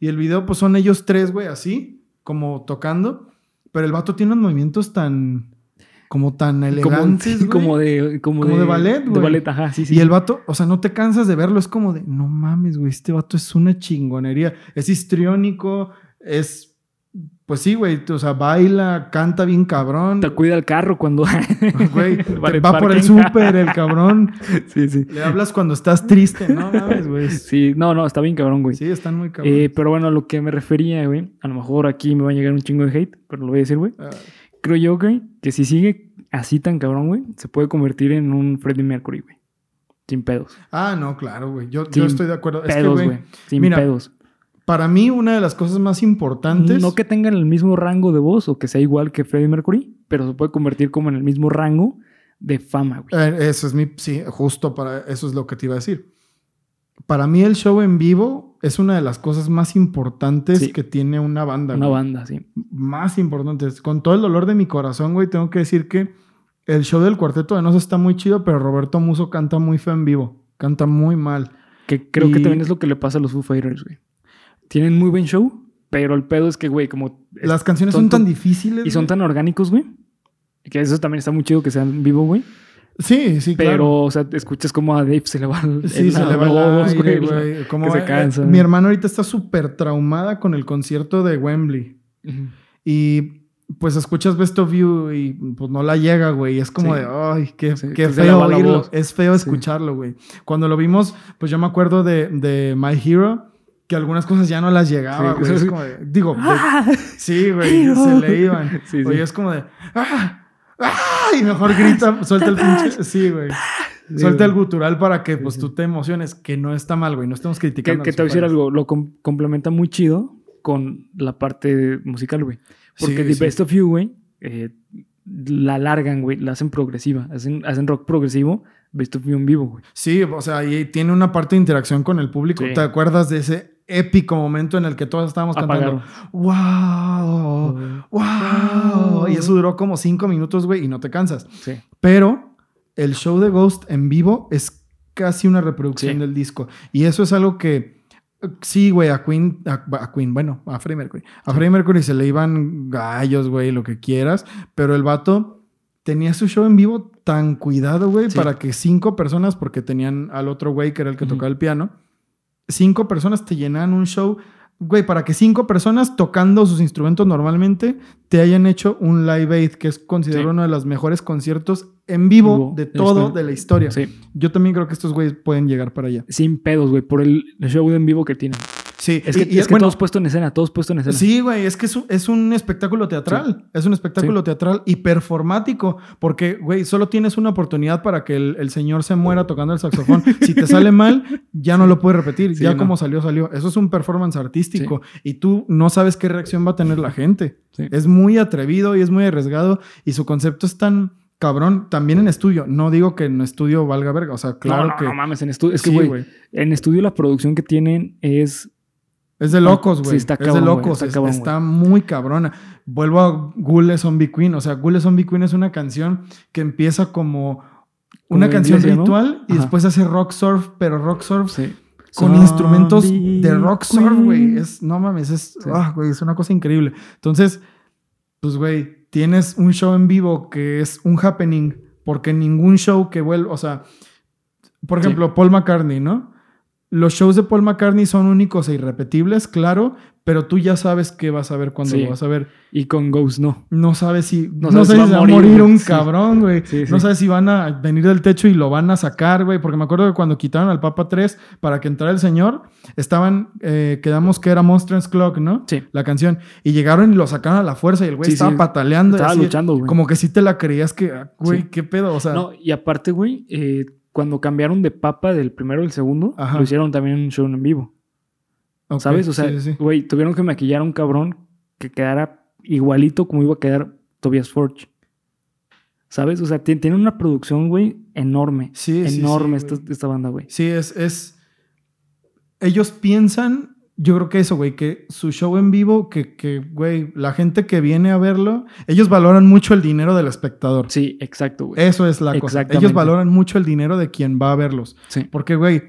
S2: Y el video pues son ellos tres, güey, así, como tocando. Pero el vato tiene unos movimientos tan... Como tan
S1: como,
S2: elegantes, güey.
S1: como de como,
S2: Como de ballet,
S1: De
S2: güey.
S1: ballet, ajá, sí, sí.
S2: Y el vato, o sea, no te cansas de verlo. Es como de, no mames, güey, este vato es una chingonería. Es histriónico, es... Pues sí, güey, o sea, baila, canta bien cabrón.
S1: te cuida el carro cuando
S2: Güey, va por el súper, el cabrón.
S1: sí, sí.
S2: Le hablas cuando estás triste, ¿no? ¿Sabes, güey?
S1: Sí, no, no, está bien cabrón, güey.
S2: Sí, están muy cabrón.
S1: Eh, pero bueno, a lo que me refería, güey, a lo mejor aquí me va a llegar un chingo de hate, pero lo voy a decir, güey.
S2: Ah,
S1: Creo yo, güey, que si sigue así tan cabrón, güey, se puede convertir en un Freddie Mercury, güey. Sin pedos.
S2: ah, no, claro, güey. Yo, yo estoy de acuerdo. Es que,
S1: Pedos,
S2: güey,
S1: güey. Sin
S2: mira,
S1: pedos.
S2: Para mí una de las cosas más importantes...
S1: No que tengan el mismo rango de voz o que sea igual que Freddie Mercury, pero se puede convertir como en el mismo rango de fama, güey.
S2: Eh, eso es mi... Sí, justo para... Eso es lo que te iba a decir. Para mí el show en vivo es una de las cosas más importantes
S1: Sí.
S2: que tiene una banda.
S1: Una
S2: güey.
S1: banda, sí.
S2: Más importantes. Con todo el dolor de mi corazón, güey, tengo que decir que el show del Cuarteto de Nos está muy chido, pero Roberto Muso canta muy feo en vivo. Canta muy mal.
S1: Que creo que también es lo que le pasa a los Foo Fighters, güey. Tienen muy buen show, pero el pedo es que, güey, como... es-
S2: Las canciones
S1: son
S2: son tan difíciles.
S1: Y son
S2: güey.
S1: tan orgánicos, güey. Que eso también está muy chido que sean vivo, güey.
S2: Sí, sí,
S1: Pero,
S2: claro.
S1: o sea, escuchas como a Dave se le va el,
S2: Sí, se le va
S1: voz,
S2: el aire,
S1: güey.
S2: güey. Como,
S1: que se
S2: eh,
S1: cansa.
S2: Mi hermana ahorita está súper traumada con el concierto de Wembley.
S1: Ujú.
S2: Y pues escuchas Best of You y pues no la llega, güey. Es como
S1: Sí.
S2: de, ay, qué,
S1: Sí,
S2: feo oírlo. Es feo escucharlo, güey. Cuando lo vimos, pues yo me acuerdo de, de My Hero, que algunas cosas ya no las llegaba,
S1: Sí.
S2: güey. Es como de, digo, de- sí, güey, se le iban.
S1: Sí, sí.
S2: Oye, es como de, ¡ah! ¡ah! Y mejor grita, suelta el pinche. Sí, güey.
S1: Sí,
S2: Suelta el gutural para que pues
S1: sí.
S2: tú te emociones, que no está mal, güey. No estamos criticando.
S1: que te voy a decir algo, lo com- complementa muy chido con la parte musical, güey. Porque
S2: Sí,
S1: The
S2: sí.
S1: Best of You, güey, eh, la largan, güey, la hacen progresiva. Hacen, hacen rock progresivo, Best of You en vivo, güey.
S2: Sí, o sea, y tiene una parte de interacción con el público.
S1: Sí.
S2: ¿Te acuerdas de ese épico momento en el que todos estábamos cantando? ¡Wow! ¡Wow! Y eso duró como cinco minutos, güey, y no te cansas.
S1: Sí.
S2: Pero el show de Ghost en vivo es casi una reproducción
S1: Sí.
S2: del disco. Y eso es algo que. Sí, güey, a Queen, a, a Queen, bueno, a Freddie Mercury. A Freddie Mercury se le iban gallos, güey, lo que quieras. Pero el vato tenía su show en vivo tan cuidado, güey,
S1: Sí.
S2: para que cinco personas, porque tenían al otro güey que era el que tocaba el piano, cinco personas te llenaban un show. Güey, para que cinco personas tocando sus instrumentos normalmente te hayan hecho un Live Aid, que es considerado
S1: Sí.
S2: uno de los mejores conciertos en vivo de
S1: de
S2: todo de la historia.
S1: Sí.
S2: Yo también creo que estos güeyes pueden llegar para allá.
S1: Sin pedos, güey, por el el show en vivo que tienen.
S2: Sí,
S1: Es que,
S2: y- y
S1: es que
S2: bueno,
S1: todos puestos en escena, todos puestos en escena.
S2: Sí, güey, es que es un, es un espectáculo teatral. Es un espectáculo teatral y performático. Porque, güey, solo tienes una oportunidad para que el, el señor se muera tocando el saxofón. si te sale mal, ya no lo puedes repetir.
S1: Sí,
S2: ya
S1: no.
S2: como salió, salió. Eso es un performance artístico. Y tú no sabes qué reacción va a tener la gente.
S1: Sí.
S2: Es muy atrevido y es muy arriesgado. Y su concepto es tan cabrón. También en estudio. No digo que en estudio valga verga. O sea, claro
S1: no, no,
S2: que.
S1: no mames, en estudio. Es que,
S2: Sí,
S1: güey, en estudio la producción que tienen es
S2: Es de locos, güey.
S1: Sí, está
S2: es de
S1: cabrón,
S2: locos.
S1: está
S2: es-
S1: cabrón,
S2: está muy cabrona. Vuelvo a Gule Zombie Queen. O sea, Gule Zombie Queen es una canción que empieza como una canción ritual y después hace rock surf, pero rock surf
S1: Sí.
S2: con
S1: Zombie
S2: instrumentos de rock surf, güey. Es, no mames, es,
S1: Sí.
S2: ah, es una cosa increíble. Entonces, pues, güey, tienes un show en vivo que es un happening, porque ningún show que vuelva, o sea, por
S1: Sí.
S2: ejemplo, Paul McCartney, ¿no? Los shows de Paul McCartney son únicos e irrepetibles, claro, pero tú ya sabes qué vas a ver cuando
S1: Sí.
S2: lo vas a ver.
S1: Y con Ghost no.
S2: No sabes si,
S1: No
S2: no,
S1: sabes
S2: sabes si va a morir, un
S1: Sí.
S2: cabrón, güey.
S1: Sí,
S2: No sabes si van a venir del techo y lo van a sacar, güey. Porque me acuerdo que cuando quitaron al Papa 3 para que entrara el señor, estaban, eh, quedamos que era Monsters Clock, ¿no?
S1: Sí.
S2: La canción. Y llegaron y lo sacaron a la fuerza y el güey estaba pataleando.
S1: Estaba
S2: así,
S1: luchando, güey.
S2: Como que sí te la creías que, güey, qué pedo. O sea,
S1: No, y aparte, güey, eh, cuando cambiaron de papa del primero al segundo,
S2: Ajá.
S1: lo hicieron también en un show en vivo. ¿Sabes? O sea,
S2: sí, sí, sí.
S1: güey, tuvieron que maquillar a un cabrón que quedara igualito como iba a quedar Tobias Forge. ¿Sabes? O sea, ti- tiene una producción, güey, enorme.
S2: Sí,
S1: enorme
S2: sí,
S1: esta, esta banda, güey.
S2: Sí, es, es. Ellos piensan, yo creo que eso, güey, que su show en vivo, que, que, güey, la gente que viene a verlo, ellos valoran mucho el dinero del espectador.
S1: Sí, exacto, güey.
S2: Eso es la cosa.
S1: Exactamente.
S2: Ellos valoran mucho el dinero de quien va a verlos.
S1: Sí.
S2: Porque, güey,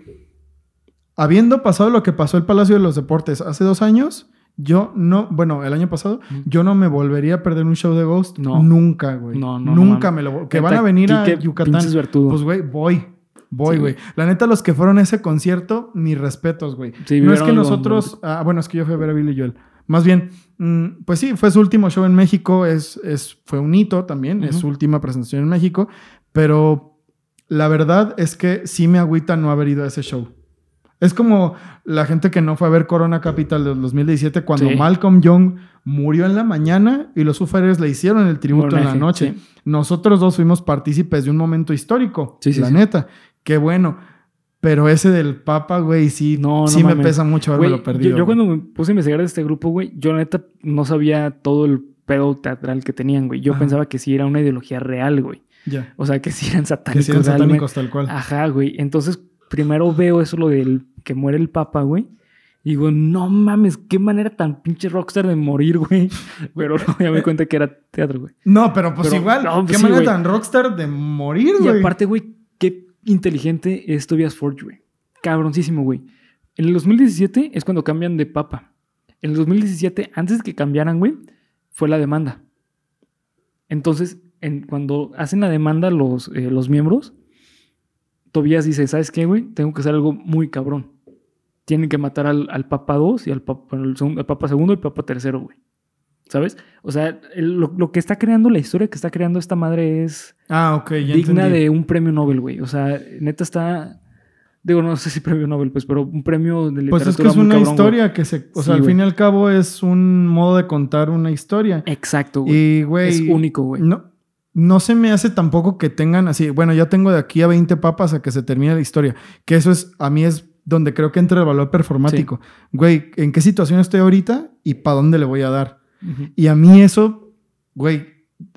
S2: habiendo pasado lo que pasó el Palacio de los Deportes hace dos años, yo no, bueno, el año pasado, yo no me volvería a perder un show de Ghost.
S1: No.
S2: Nunca, güey.
S1: No, no,
S2: Nunca me lo... Que van a venir a Yucatán. Pues, güey, voy. Voy, güey. La neta, los que fueron a ese concierto, mis respetos, güey.
S1: Sí,
S2: no es que
S1: algo
S2: nosotros. Ah, bueno, es que yo fui a ver a Billy Joel. Más bien, mm, pues sí, fue su último show en México. Es, es, fue un hito también. Es su última presentación en México. Pero la verdad es que sí me agüita no haber ido a ese show. Es como la gente que no fue a ver Corona Capital del 2017 cuando
S1: Sí.
S2: Malcolm Young murió en la mañana y los Fighters le hicieron el tributo en la noche.
S1: sí.
S2: Nosotros dos fuimos partícipes de un momento histórico.
S1: Sí,
S2: la
S1: sí.
S2: neta. Qué bueno. Pero ese del Papa, güey, sí,
S1: No, no
S2: sí me
S1: mames.
S2: pesa mucho haberme
S1: Güey,
S2: lo perdido.
S1: yo, yo cuando me puse a investigar de este grupo, güey, yo la neta no sabía todo el pedo teatral que tenían, güey. Yo
S2: Ajá.
S1: pensaba que sí era una ideología real, güey.
S2: Ya.
S1: O sea, que sí eran
S2: Que
S1: satánicos.
S2: sí eran satánicos tal cual.
S1: Ajá, güey. Entonces, primero veo eso, lo del que muere el papa, güey. Y digo, no mames, qué manera tan pinche rockstar de morir, güey. Pero luego ya me cuenta que era teatro, güey.
S2: No, pero pues
S1: Pero-
S2: igual.
S1: no, pues
S2: qué
S1: sí,
S2: manera
S1: güey.
S2: tan rockstar de morir,
S1: Y
S2: güey.
S1: aparte, güey, inteligente es Tobias Forge, güey. Cabroncísimo, güey. En el 2017 es cuando cambian de papa. En el 2017, antes de que cambiaran, güey, fue la demanda. Entonces, en, cuando hacen la demanda los, eh, los miembros, Tobías dice, ¿sabes qué, güey? Tengo que hacer algo muy cabrón. Tienen que matar al, al Papa 2 y al Papa, segundo- al Papa segundo y al Papa tercero, güey. ¿Sabes? O sea, el- lo, lo que está creando, la historia que está creando esta madre es
S2: Ah, ok, ya
S1: digna
S2: entendí.
S1: de un premio Nobel, güey. O sea, neta está. Digo, no sé si premio Nobel, pues, pero un premio de literatura.
S2: Pues es que es una
S1: cabrón,
S2: historia que se. O
S1: Sí,
S2: sea, al
S1: güey.
S2: fin y al cabo es un modo de contar una historia.
S1: Exacto, güey.
S2: Y, güey.
S1: es único, güey.
S2: No, no se me hace tampoco que tengan así. Bueno, ya tengo de aquí a 20 papas a que se termine la historia. Que eso es, a mí es donde creo que entra el valor performático. Güey, ¿en qué situación estoy ahorita y para dónde le voy a dar? Y a mí eso, güey,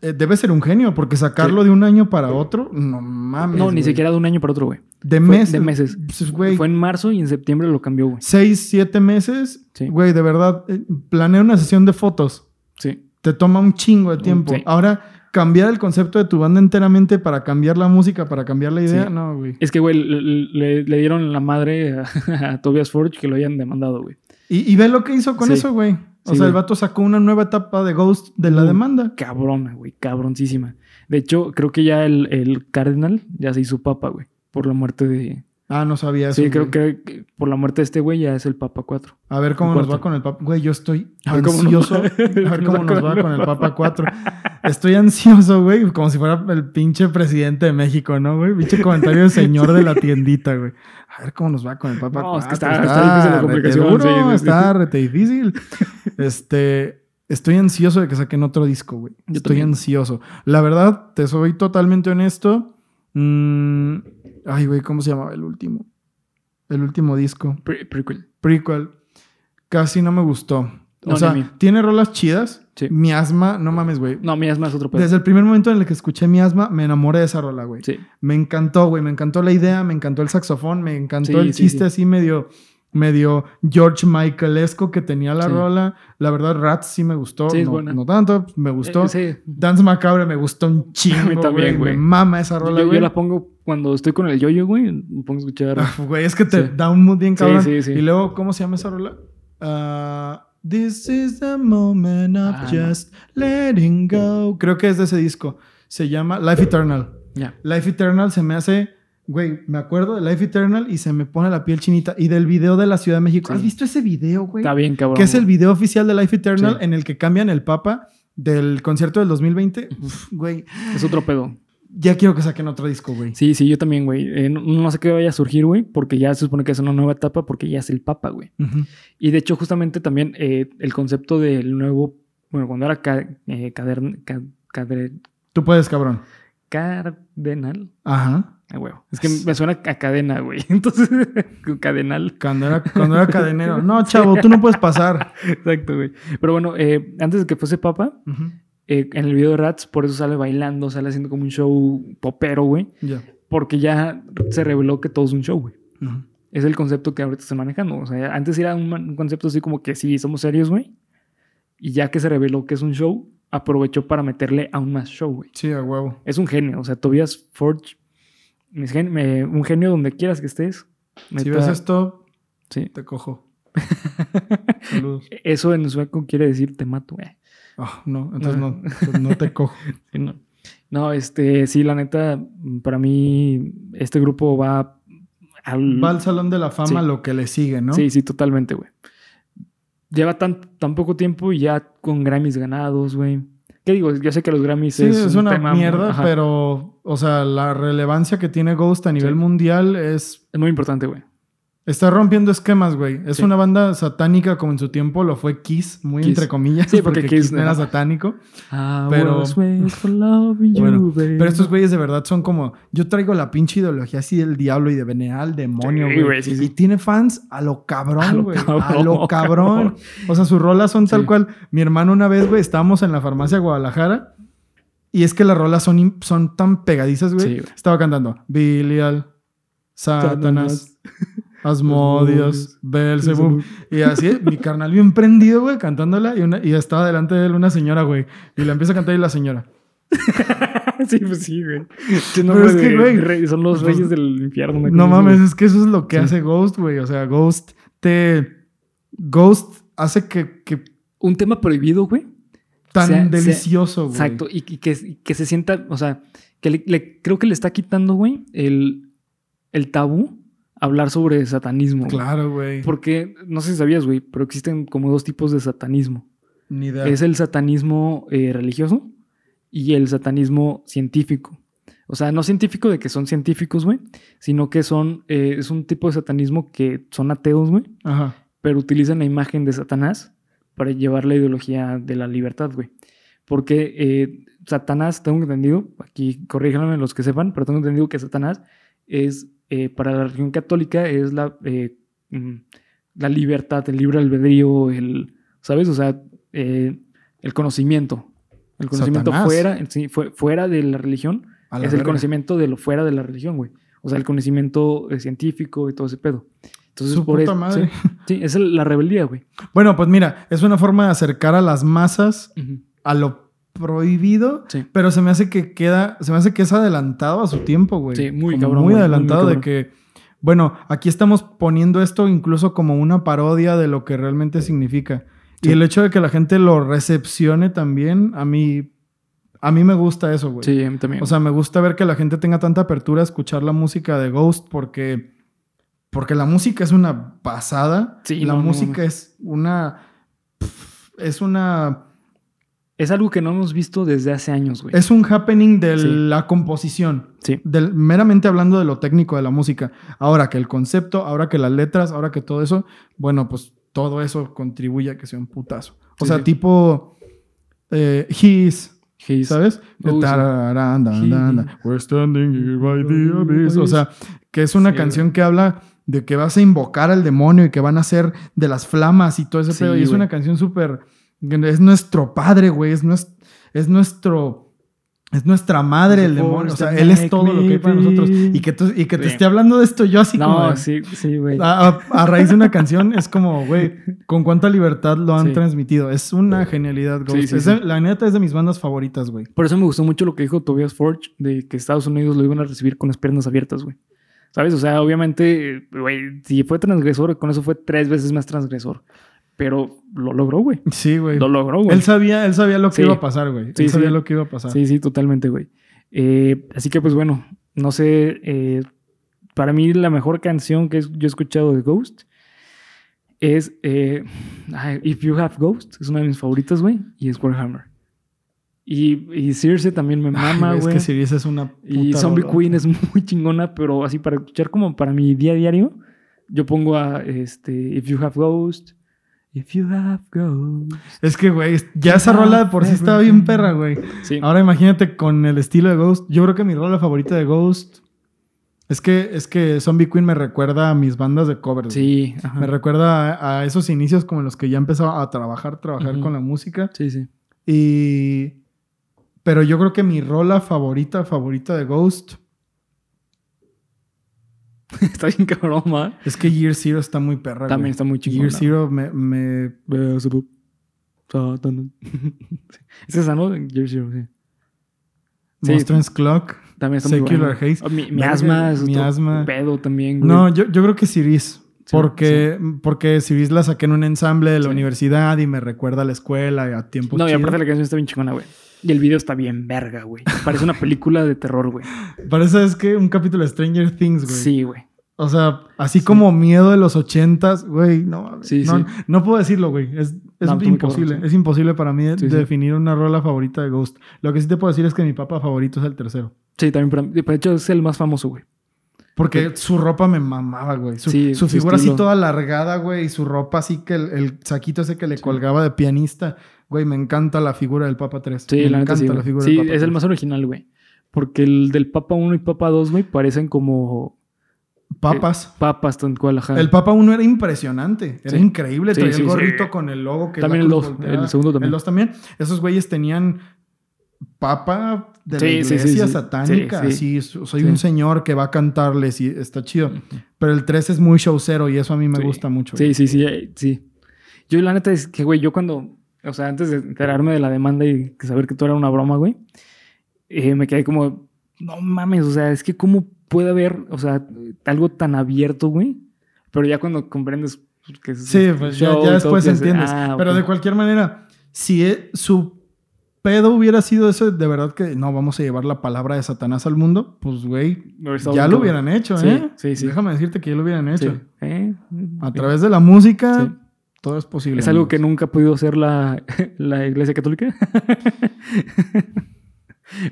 S2: eh, debe ser un genio, porque sacarlo de un año para otro, no mames.
S1: No, ni
S2: güey.
S1: siquiera de un año para otro, güey.
S2: De,
S1: fue
S2: mes,
S1: de meses.
S2: Pues, güey,
S1: Fue en marzo y en septiembre lo cambió, güey.
S2: seis, siete meses.
S1: Sí.
S2: Güey, de verdad, eh, planea una sesión de fotos.
S1: Sí.
S2: Te toma un chingo de tiempo.
S1: Sí.
S2: Ahora, cambiar el concepto de tu banda enteramente para cambiar la música, para cambiar la idea,
S1: Sí.
S2: no, güey.
S1: Es que, güey, le, le- le dieron la madre a, a Tobias Forge que lo hayan demandado, güey.
S2: Y, y ve lo que hizo con
S1: Sí.
S2: eso, güey. O
S1: Sí,
S2: sea, el vato sacó una nueva etapa de Ghost de la demanda.
S1: Cabrona, güey. Cabroncísima. De hecho, creo que ya el, el Cardinal ya se hizo papa, güey. Por la muerte de.
S2: Ah, no sabía eso.
S1: sí, creo
S2: güey.
S1: que por la muerte de este güey ya es el Papa 4.
S2: A ver cómo nos va con el Papa. Güey, yo estoy
S1: A
S2: ansioso. A ver cómo nos va con el Papa 4. Estoy ansioso, güey. Como si fuera el pinche presidente de México, ¿no, güey? Pinche comentario del señor de la tiendita, güey. A ver cómo nos va con el Papa
S1: No,
S2: 4.
S1: es que está- está difícil la
S2: rete
S1: complicación,
S2: duro,
S1: sí,
S2: está rete difícil. Este... Estoy ansioso de que saquen otro disco, güey.
S1: Yo
S2: Estoy
S1: también.
S2: ansioso. La verdad, te soy totalmente honesto. Mm, Ay, güey, ¿cómo se llamaba el último? El último disco.
S1: Pre- prequel.
S2: Prequel. Casi no me gustó. O
S1: No,
S2: sea, tiene rolas chidas.
S1: Sí.
S2: Mi asma, no mames, güey.
S1: No, mira, es otro pedo.
S2: Desde el primer momento en el que escuché mi asma, me enamoré de esa rola, güey.
S1: Sí.
S2: Me encantó, güey. Me encantó la idea, me encantó el saxofón, me encantó
S1: Sí,
S2: el chiste
S1: sí.
S2: así medio, medio George Michaelesco que tenía la
S1: Sí.
S2: rola. La verdad, Rats sí me gustó.
S1: Sí,
S2: no,
S1: buena.
S2: no tanto, me gustó.
S1: Eh, sí.
S2: Dance Macabre me gustó un chingo.
S1: A mí también,
S2: güey. Me mama esa
S1: Yo,
S2: rola,
S1: yo
S2: güey.
S1: la pongo cuando estoy con el yoyo, güey. Me pongo a escuchar.
S2: Ah, Güey, es que te da un mood bien cabrón.
S1: sí, sí.
S2: Y luego, ¿cómo se llama esa rola? Ah, This is the moment of
S1: Ah, no.
S2: just letting go. Creo que es de ese disco. Se llama Life Eternal.
S1: Ya.
S2: Life Eternal se me hace. Güey, me acuerdo de Life Eternal y se me pone la piel chinita. Y del video de la Ciudad de México.
S1: Sí.
S2: ¿Has visto ese video, güey?
S1: Está bien, cabrón.
S2: Que es el video oficial de Life Eternal
S1: Sí.
S2: en el que cambian el papa del concierto del 2020.
S1: Ujú.
S2: Uf, Güey,
S1: Es otro pedo.
S2: ya quiero que saquen otro disco, güey.
S1: Sí, sí, yo también, güey. Eh, no, no sé qué vaya a surgir, güey, porque ya se supone que es una nueva etapa porque ya es el Papa, güey. Y de hecho, justamente también eh, el concepto del nuevo, bueno, cuando era ca- eh, cadern- ca- cadre-
S2: Tú puedes, cabrón.
S1: cardenal,
S2: Ajá.
S1: Ah, huevo. Es que me suena a cadena, güey. Entonces, cadenal.
S2: Cuando era, cuando era cadenero. No, chavo, tú no puedes pasar.
S1: Exacto, güey. Pero bueno, eh, antes de que fuese Papa, eh, en el video de Rats, por eso sale bailando, sale haciendo como un show popero, güey.
S2: Ya.
S1: Porque ya se reveló que todo es un show, güey. Es el concepto que ahorita están manejando. O sea, antes era un, un concepto así como que sí, somos serios, güey. Y ya que se reveló que es un show, aprovechó para meterle aún más show, güey.
S2: Sí, a huevo.
S1: Es un genio. O sea, Tobias Forge, es gen- me- un genio donde quieras que estés.
S2: Si ves esto,
S1: sí.
S2: te cojo. Saludos.
S1: Eso en sueco quiere decir te mato, güey.
S2: Ah, no, entonces no, no te cojo.
S1: Sí, no. No, este, sí, la neta, para mí, este grupo va al.
S2: Va al Salón de la Fama
S1: Sí.
S2: lo que le sigue, ¿no?
S1: Sí, sí, totalmente, güey. Lleva tan, tan poco tiempo y ya con Grammys ganados, güey. ¿Qué digo? Yo sé que los Grammys
S2: Sí, es,
S1: un
S2: una
S1: tema
S2: mierda,
S1: ajá,
S2: pero, o sea, la relevancia que tiene Ghost a nivel
S1: Sí.
S2: mundial es.
S1: Es muy importante, güey.
S2: Está rompiendo esquemas, güey. Es
S1: Sí.
S2: una banda satánica como en su tiempo lo fue Kiss, muy
S1: Kiss.
S2: entre comillas,
S1: Sí,
S2: porque,
S1: porque
S2: Kiss no era satánico. Pero-
S1: was raised for loving you,
S2: Bueno. Pero estos güeyes de verdad son como. Yo traigo la pinche ideología así del diablo y de venerar al demonio, güey.
S1: güey, sí, sí.
S2: Y tiene fans a lo cabrón, güey. A lo cabrón. O sea, sus rolas son tal cual. Mi hermano una vez, güey, estábamos en la farmacia Guadalajara. Y es que las rolas son, tan pegadizas, güey. Estaba cantando Belial, Satanás, Asmodios, Belzebub. Y así, mi carnal bien prendido, güey, cantándola. Y, una, y estaba delante de él una señora, güey. Y la empieza a cantar y la señora.
S1: sí, pues sí, güey.
S2: Pero es que, güey,
S1: rey- son los
S2: pues,
S1: reyes del infierno.
S2: No mames,
S1: güey.
S2: es que eso es lo que
S1: Sí.
S2: hace Ghost, güey. O sea, Ghost te. Ghost hace que, que
S1: Un tema prohibido, güey.
S2: tan
S1: sea-
S2: delicioso, güey.
S1: Exacto, y, y que, y que se sienta, o sea, que le, le- creo que le está quitando, güey, el, el tabú hablar sobre satanismo.
S2: Claro, güey.
S1: Porque, no sé si sabías, güey, pero existen como dos tipos de satanismo.
S2: Ni idea.
S1: Es el satanismo eh, religioso y el satanismo científico. O sea, no científico de que son científicos, güey, sino que son, eh, es un tipo de satanismo que son ateos, güey,
S2: Ajá.
S1: pero utilizan la imagen de Satanás para llevar la ideología de la libertad, güey. Porque eh, Satanás, tengo entendido, aquí corríjanme los que sepan, pero tengo entendido que Satanás es, eh, para la religión católica, es la, eh, mm, la libertad, el libre albedrío, el, ¿sabes? O sea, eh, el conocimiento. El conocimiento
S2: Satanás.
S1: fuera, sí, fue- fuera de la religión
S2: la
S1: es el conocimiento de lo fuera de la religión, güey. O sea, el conocimiento eh, científico y todo ese pedo. Entonces,
S2: Su
S1: por
S2: puta
S1: eso.
S2: madre.
S1: Sí, sí, es el- la rebeldía, güey.
S2: Bueno, pues mira, es una forma de acercar a las masas a lo prohibido,
S1: Sí.
S2: pero se me hace que queda, se me hace que es adelantado a su tiempo, güey.
S1: Sí, muy cabrón,
S2: Muy adelantado
S1: muy
S2: de que, bueno, aquí estamos poniendo esto incluso como una parodia de lo que realmente significa.
S1: Sí.
S2: Y el hecho de que la gente lo recepcione también, a mí, a mí me gusta eso, güey.
S1: Sí, a mí también.
S2: O sea, me gusta ver que la gente tenga tanta apertura a escuchar la música de Ghost porque, porque la música es una pasada.
S1: Sí,
S2: la
S1: no, no
S2: música es una... Es una...
S1: es algo que no hemos visto desde hace años, güey.
S2: Es un happening de
S1: Sí.
S2: la composición.
S1: Sí.
S2: Del, meramente hablando de lo técnico de la música. Ahora que el concepto, ahora que las letras, ahora que todo eso, bueno, pues todo eso contribuye a que sea un putazo. O
S1: Sí,
S2: sea,
S1: sí.
S2: tipo eh, His,
S1: His-
S2: ¿sabes?
S1: Oh, He-.
S2: We're standing here by the abyss. O sea, que es una canción que habla de que vas a invocar al demonio y que van a ser de las flamas y todo ese pedo. Y es
S1: güey.
S2: una canción súper. Es nuestro padre, güey. Es, nues- es nuestro. es nuestra madre el demonio. O sea, él es todo lo que hay para nosotros. Y que, tú- y que te
S1: Sí.
S2: esté hablando de esto yo así como...
S1: No,
S2: de-
S1: sí, sí, güey.
S2: A, a- a raíz de una canción es como, güey, con cuánta libertad lo han
S1: Sí.
S2: transmitido. Es una genialidad, Ghost.
S1: Sí, sí,
S2: Es de-
S1: sí.
S2: La neta es de mis bandas favoritas, güey.
S1: Por eso me gustó mucho lo que dijo Tobias Forge de que Estados Unidos lo iban a recibir con las piernas abiertas, güey. ¿Sabes? O sea, obviamente, güey, si fue transgresor, con eso fue tres veces más transgresor. Pero lo logró, güey.
S2: Sí, güey.
S1: Lo logró, güey.
S2: Él sabía, él sabía lo que
S1: Sí.
S2: iba a pasar, güey.
S1: Sí,
S2: él sabía
S1: sí.
S2: lo que iba a pasar.
S1: Sí, sí, totalmente, güey. Eh, así que, pues bueno, no sé. eh, para mí, la mejor canción que es- yo he escuchado de Ghost es eh, If You Have Ghost. Es una de mis favoritas, güey. Y es Warhammer. Y, y Circe también me mama,
S2: Es
S1: güey.
S2: que Sirius es una
S1: Y Zombie. Queen es muy chingona, pero así para escuchar como para mi día a diario, yo pongo a este, If You Have Ghost. If You Have Ghost.
S2: Es que, güey, ya esa rola de por sí estaba bien perra, güey.
S1: Sí.
S2: Ahora imagínate con el estilo de Ghost. Yo creo que mi rola favorita de Ghost es que, es que Zombie Queen me recuerda a mis bandas de covers. güey.
S1: Sí, ajá.
S2: Me recuerda a, a esos inicios como en los que ya empezaba a trabajar, trabajar con la música.
S1: Sí, sí.
S2: Y. Pero yo creo que mi rola favorita, favorita de Ghost
S1: está bien cabrón, ¿ma?
S2: es que Year Zero está muy perra.
S1: También
S2: güey.
S1: está muy chingona.
S2: Year Zero me, me-.
S1: Es esa, ¿no? Year Zero, sí. Sí.
S2: Monstrance Clock.
S1: También está muy
S2: Secular
S1: buena.
S2: Haze.
S1: Oh, Mi, mi
S2: Verga,
S1: asma es
S2: mi asma.
S1: pedo también, güey.
S2: No, yo, yo creo que Ciris.
S1: Sí,
S2: Porque, porque Ciris la saqué en un ensamble de la
S1: Sí.
S2: universidad y me recuerda a la escuela y a tiempo
S1: No, y
S2: chido.
S1: aparte la canción está bien chingona, güey. Y el video está bien verga, güey. Parece una película de terror, güey.
S2: Parece es que un capítulo de Stranger Things, güey.
S1: Sí, güey.
S2: O sea, así como miedo de los ochentas, güey, no.
S1: Sí,
S2: no,
S1: sí.
S2: no puedo decirlo, güey. Es, es
S1: No,
S2: imposible.
S1: cabrón.
S2: Es imposible para mí de- definir una rola favorita de Ghost. Lo que sí te puedo decir es que mi papá favorito es el tercero.
S1: Sí, también para mí. De hecho, es el más famoso, güey.
S2: Porque su ropa me mamaba, güey. Su,
S1: Sí,
S2: su
S1: su
S2: figura así toda alargada, güey. Y su ropa así que el, el saquito ese que le colgaba de pianista. Güey, me encanta la figura del Papa 3.
S1: Sí,
S2: me
S1: la
S2: encanta
S1: sí.
S2: la figura
S1: Sí,
S2: del Papa
S1: es el
S2: 3.
S1: más original, güey. Porque el del Papa 1 y Papa 2, güey, parecen como
S2: Papas.
S1: papas, tal cual, ajá.
S2: El Papa 1 era impresionante. Era
S1: Sí.
S2: increíble.
S1: Sí,
S2: Traía
S1: sí,
S2: el
S1: sí.
S2: gorrito con el logo que
S1: También
S2: la
S1: el
S2: cruz
S1: dos,
S2: volteada.
S1: el segundo también.
S2: El 2 también. Esos güeyes tenían papa de la
S1: Sí, sí, sí,
S2: iglesia
S1: sí.
S2: satánica.
S1: Sí,
S2: Así, so- soy
S1: Sí.
S2: un señor que va a cantarles y está chido. Pero el 3 es muy showcero y eso a mí me
S1: Sí.
S2: gusta mucho.
S1: Sí, sí, sí, eh, sí. Yo la neta es que, güey, yo cuando, o sea, antes de enterarme de la demanda y saber que todo era una broma, güey, eh, me quedé como, no mames, o sea, es que cómo puede haber, o sea, algo tan abierto, güey. Pero ya cuando comprendes que es
S2: Sí, pues ya,
S1: show
S2: ya
S1: todo,
S2: después
S1: piensas,
S2: entiendes.
S1: ah,
S2: Pero
S1: ok.
S2: de cualquier manera, si e- su pedo hubiera sido eso, de verdad que no vamos a llevar la palabra de Satanás al mundo, pues güey, ya lo hubieran hecho,
S1: Sí,
S2: ¿eh?
S1: sí, sí.
S2: Déjame decirte que ya lo hubieran hecho.
S1: Sí. ¿Eh?
S2: A través de la música,
S1: Sí.
S2: Todo es posible.
S1: Es algo
S2: amigos.
S1: que nunca ha podido hacer la, la iglesia católica.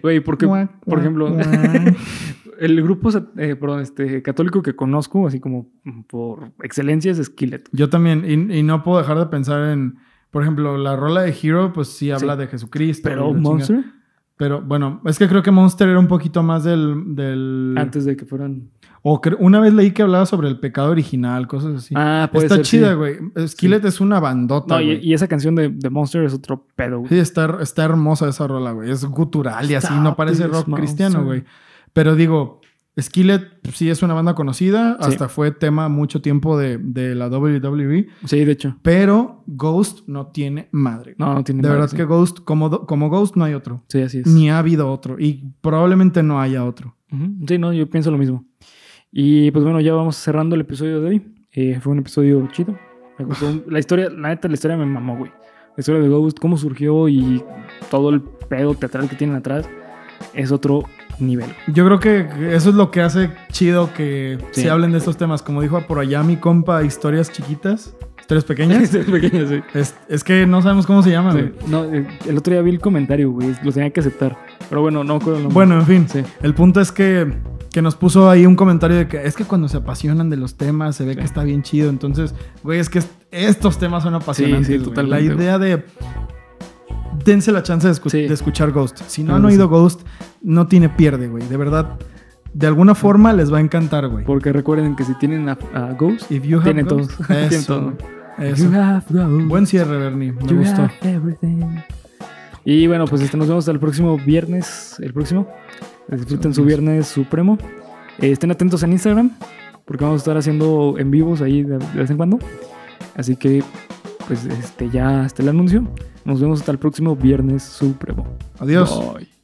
S1: Güey, porque,
S2: Guac,
S1: por ejemplo,
S2: guac.
S1: el grupo eh, perdón, este, católico que conozco, así como por excelencia, es Skillet.
S2: Yo también, y, y no puedo dejar de pensar en, por ejemplo, la rola de Hero, pues sí habla
S1: Sí.
S2: de Jesucristo.
S1: Pero Monster.
S2: Pero bueno, es que creo que Monster era un poquito más del... del...
S1: antes de que fueran.
S2: O una vez leí que hablaba sobre el pecado original, cosas así.
S1: Ah, puede
S2: está
S1: ser,
S2: chida,
S1: sí.
S2: güey. Skillet es una bandota,
S1: No, y, esa canción de, de Monster es otro pedo, güey.
S2: Sí, está, está hermosa esa rola, güey. Es gutural y así, no parece rock
S1: monster.
S2: cristiano, güey. Pero digo, Skillet pues, sí es una banda conocida,
S1: Sí.
S2: hasta fue tema mucho tiempo de, de la WWE,
S1: Sí, de hecho.
S2: pero Ghost no tiene madre.
S1: No, no tiene
S2: de
S1: madre,
S2: verdad
S1: sí.
S2: que Ghost, como, como Ghost no hay otro.
S1: Sí, así es.
S2: Ni ha habido otro. Y probablemente no haya otro.
S1: Sí, no, yo pienso lo mismo. Y pues bueno, ya vamos cerrando el episodio de hoy. Eh, fue un episodio chido. Me gustó. la historia, la neta, la historia me mamó, güey. La historia de Ghost, cómo surgió y todo el pedo teatral que tienen atrás es otro nivel.
S2: Yo creo que eso es lo que hace chido que
S1: Sí.
S2: se hablen de estos temas. Como dijo por allá mi compa, historias chiquitas, historias pequeñas.
S1: es pequeño, sí.
S2: es, es que no sabemos cómo se llama,
S1: Sí.
S2: güey.
S1: No, eh, el otro día vi el comentario, güey. Lo tenía que aceptar. Pero bueno, no nombre.
S2: Bueno, en fin.
S1: Sí.
S2: El punto es que, que nos puso ahí un comentario de que es que cuando se apasionan de los temas se ve
S1: Sí.
S2: que está bien chido. Entonces, güey, es que est- estos temas son apasionantes.
S1: Sí, totalmente,
S2: La idea de. Dense la chance de, escu-
S1: Sí.
S2: de escuchar Ghost. Si no han
S1: sí.
S2: oído Ghost, no tiene pierde, güey. De verdad, de alguna forma les va a encantar, güey.
S1: Porque recuerden que si tienen a, a Ghost,
S2: If you have
S1: tienen
S2: Ghost,
S1: todos. tienen
S2: Eso,
S1: todo.
S2: Eso. Buen cierre, Bernie. Me
S1: You
S2: gustó.
S1: Y bueno, pues este, nos vemos hasta el próximo viernes. El próximo. Disfruten su viernes supremo. Eh, estén atentos en Instagram. Porque vamos a estar haciendo en vivos ahí de, de vez en cuando. Así que, pues este, ya está el anuncio. Nos vemos hasta el próximo viernes supremo.
S2: Adiós.
S1: Bye.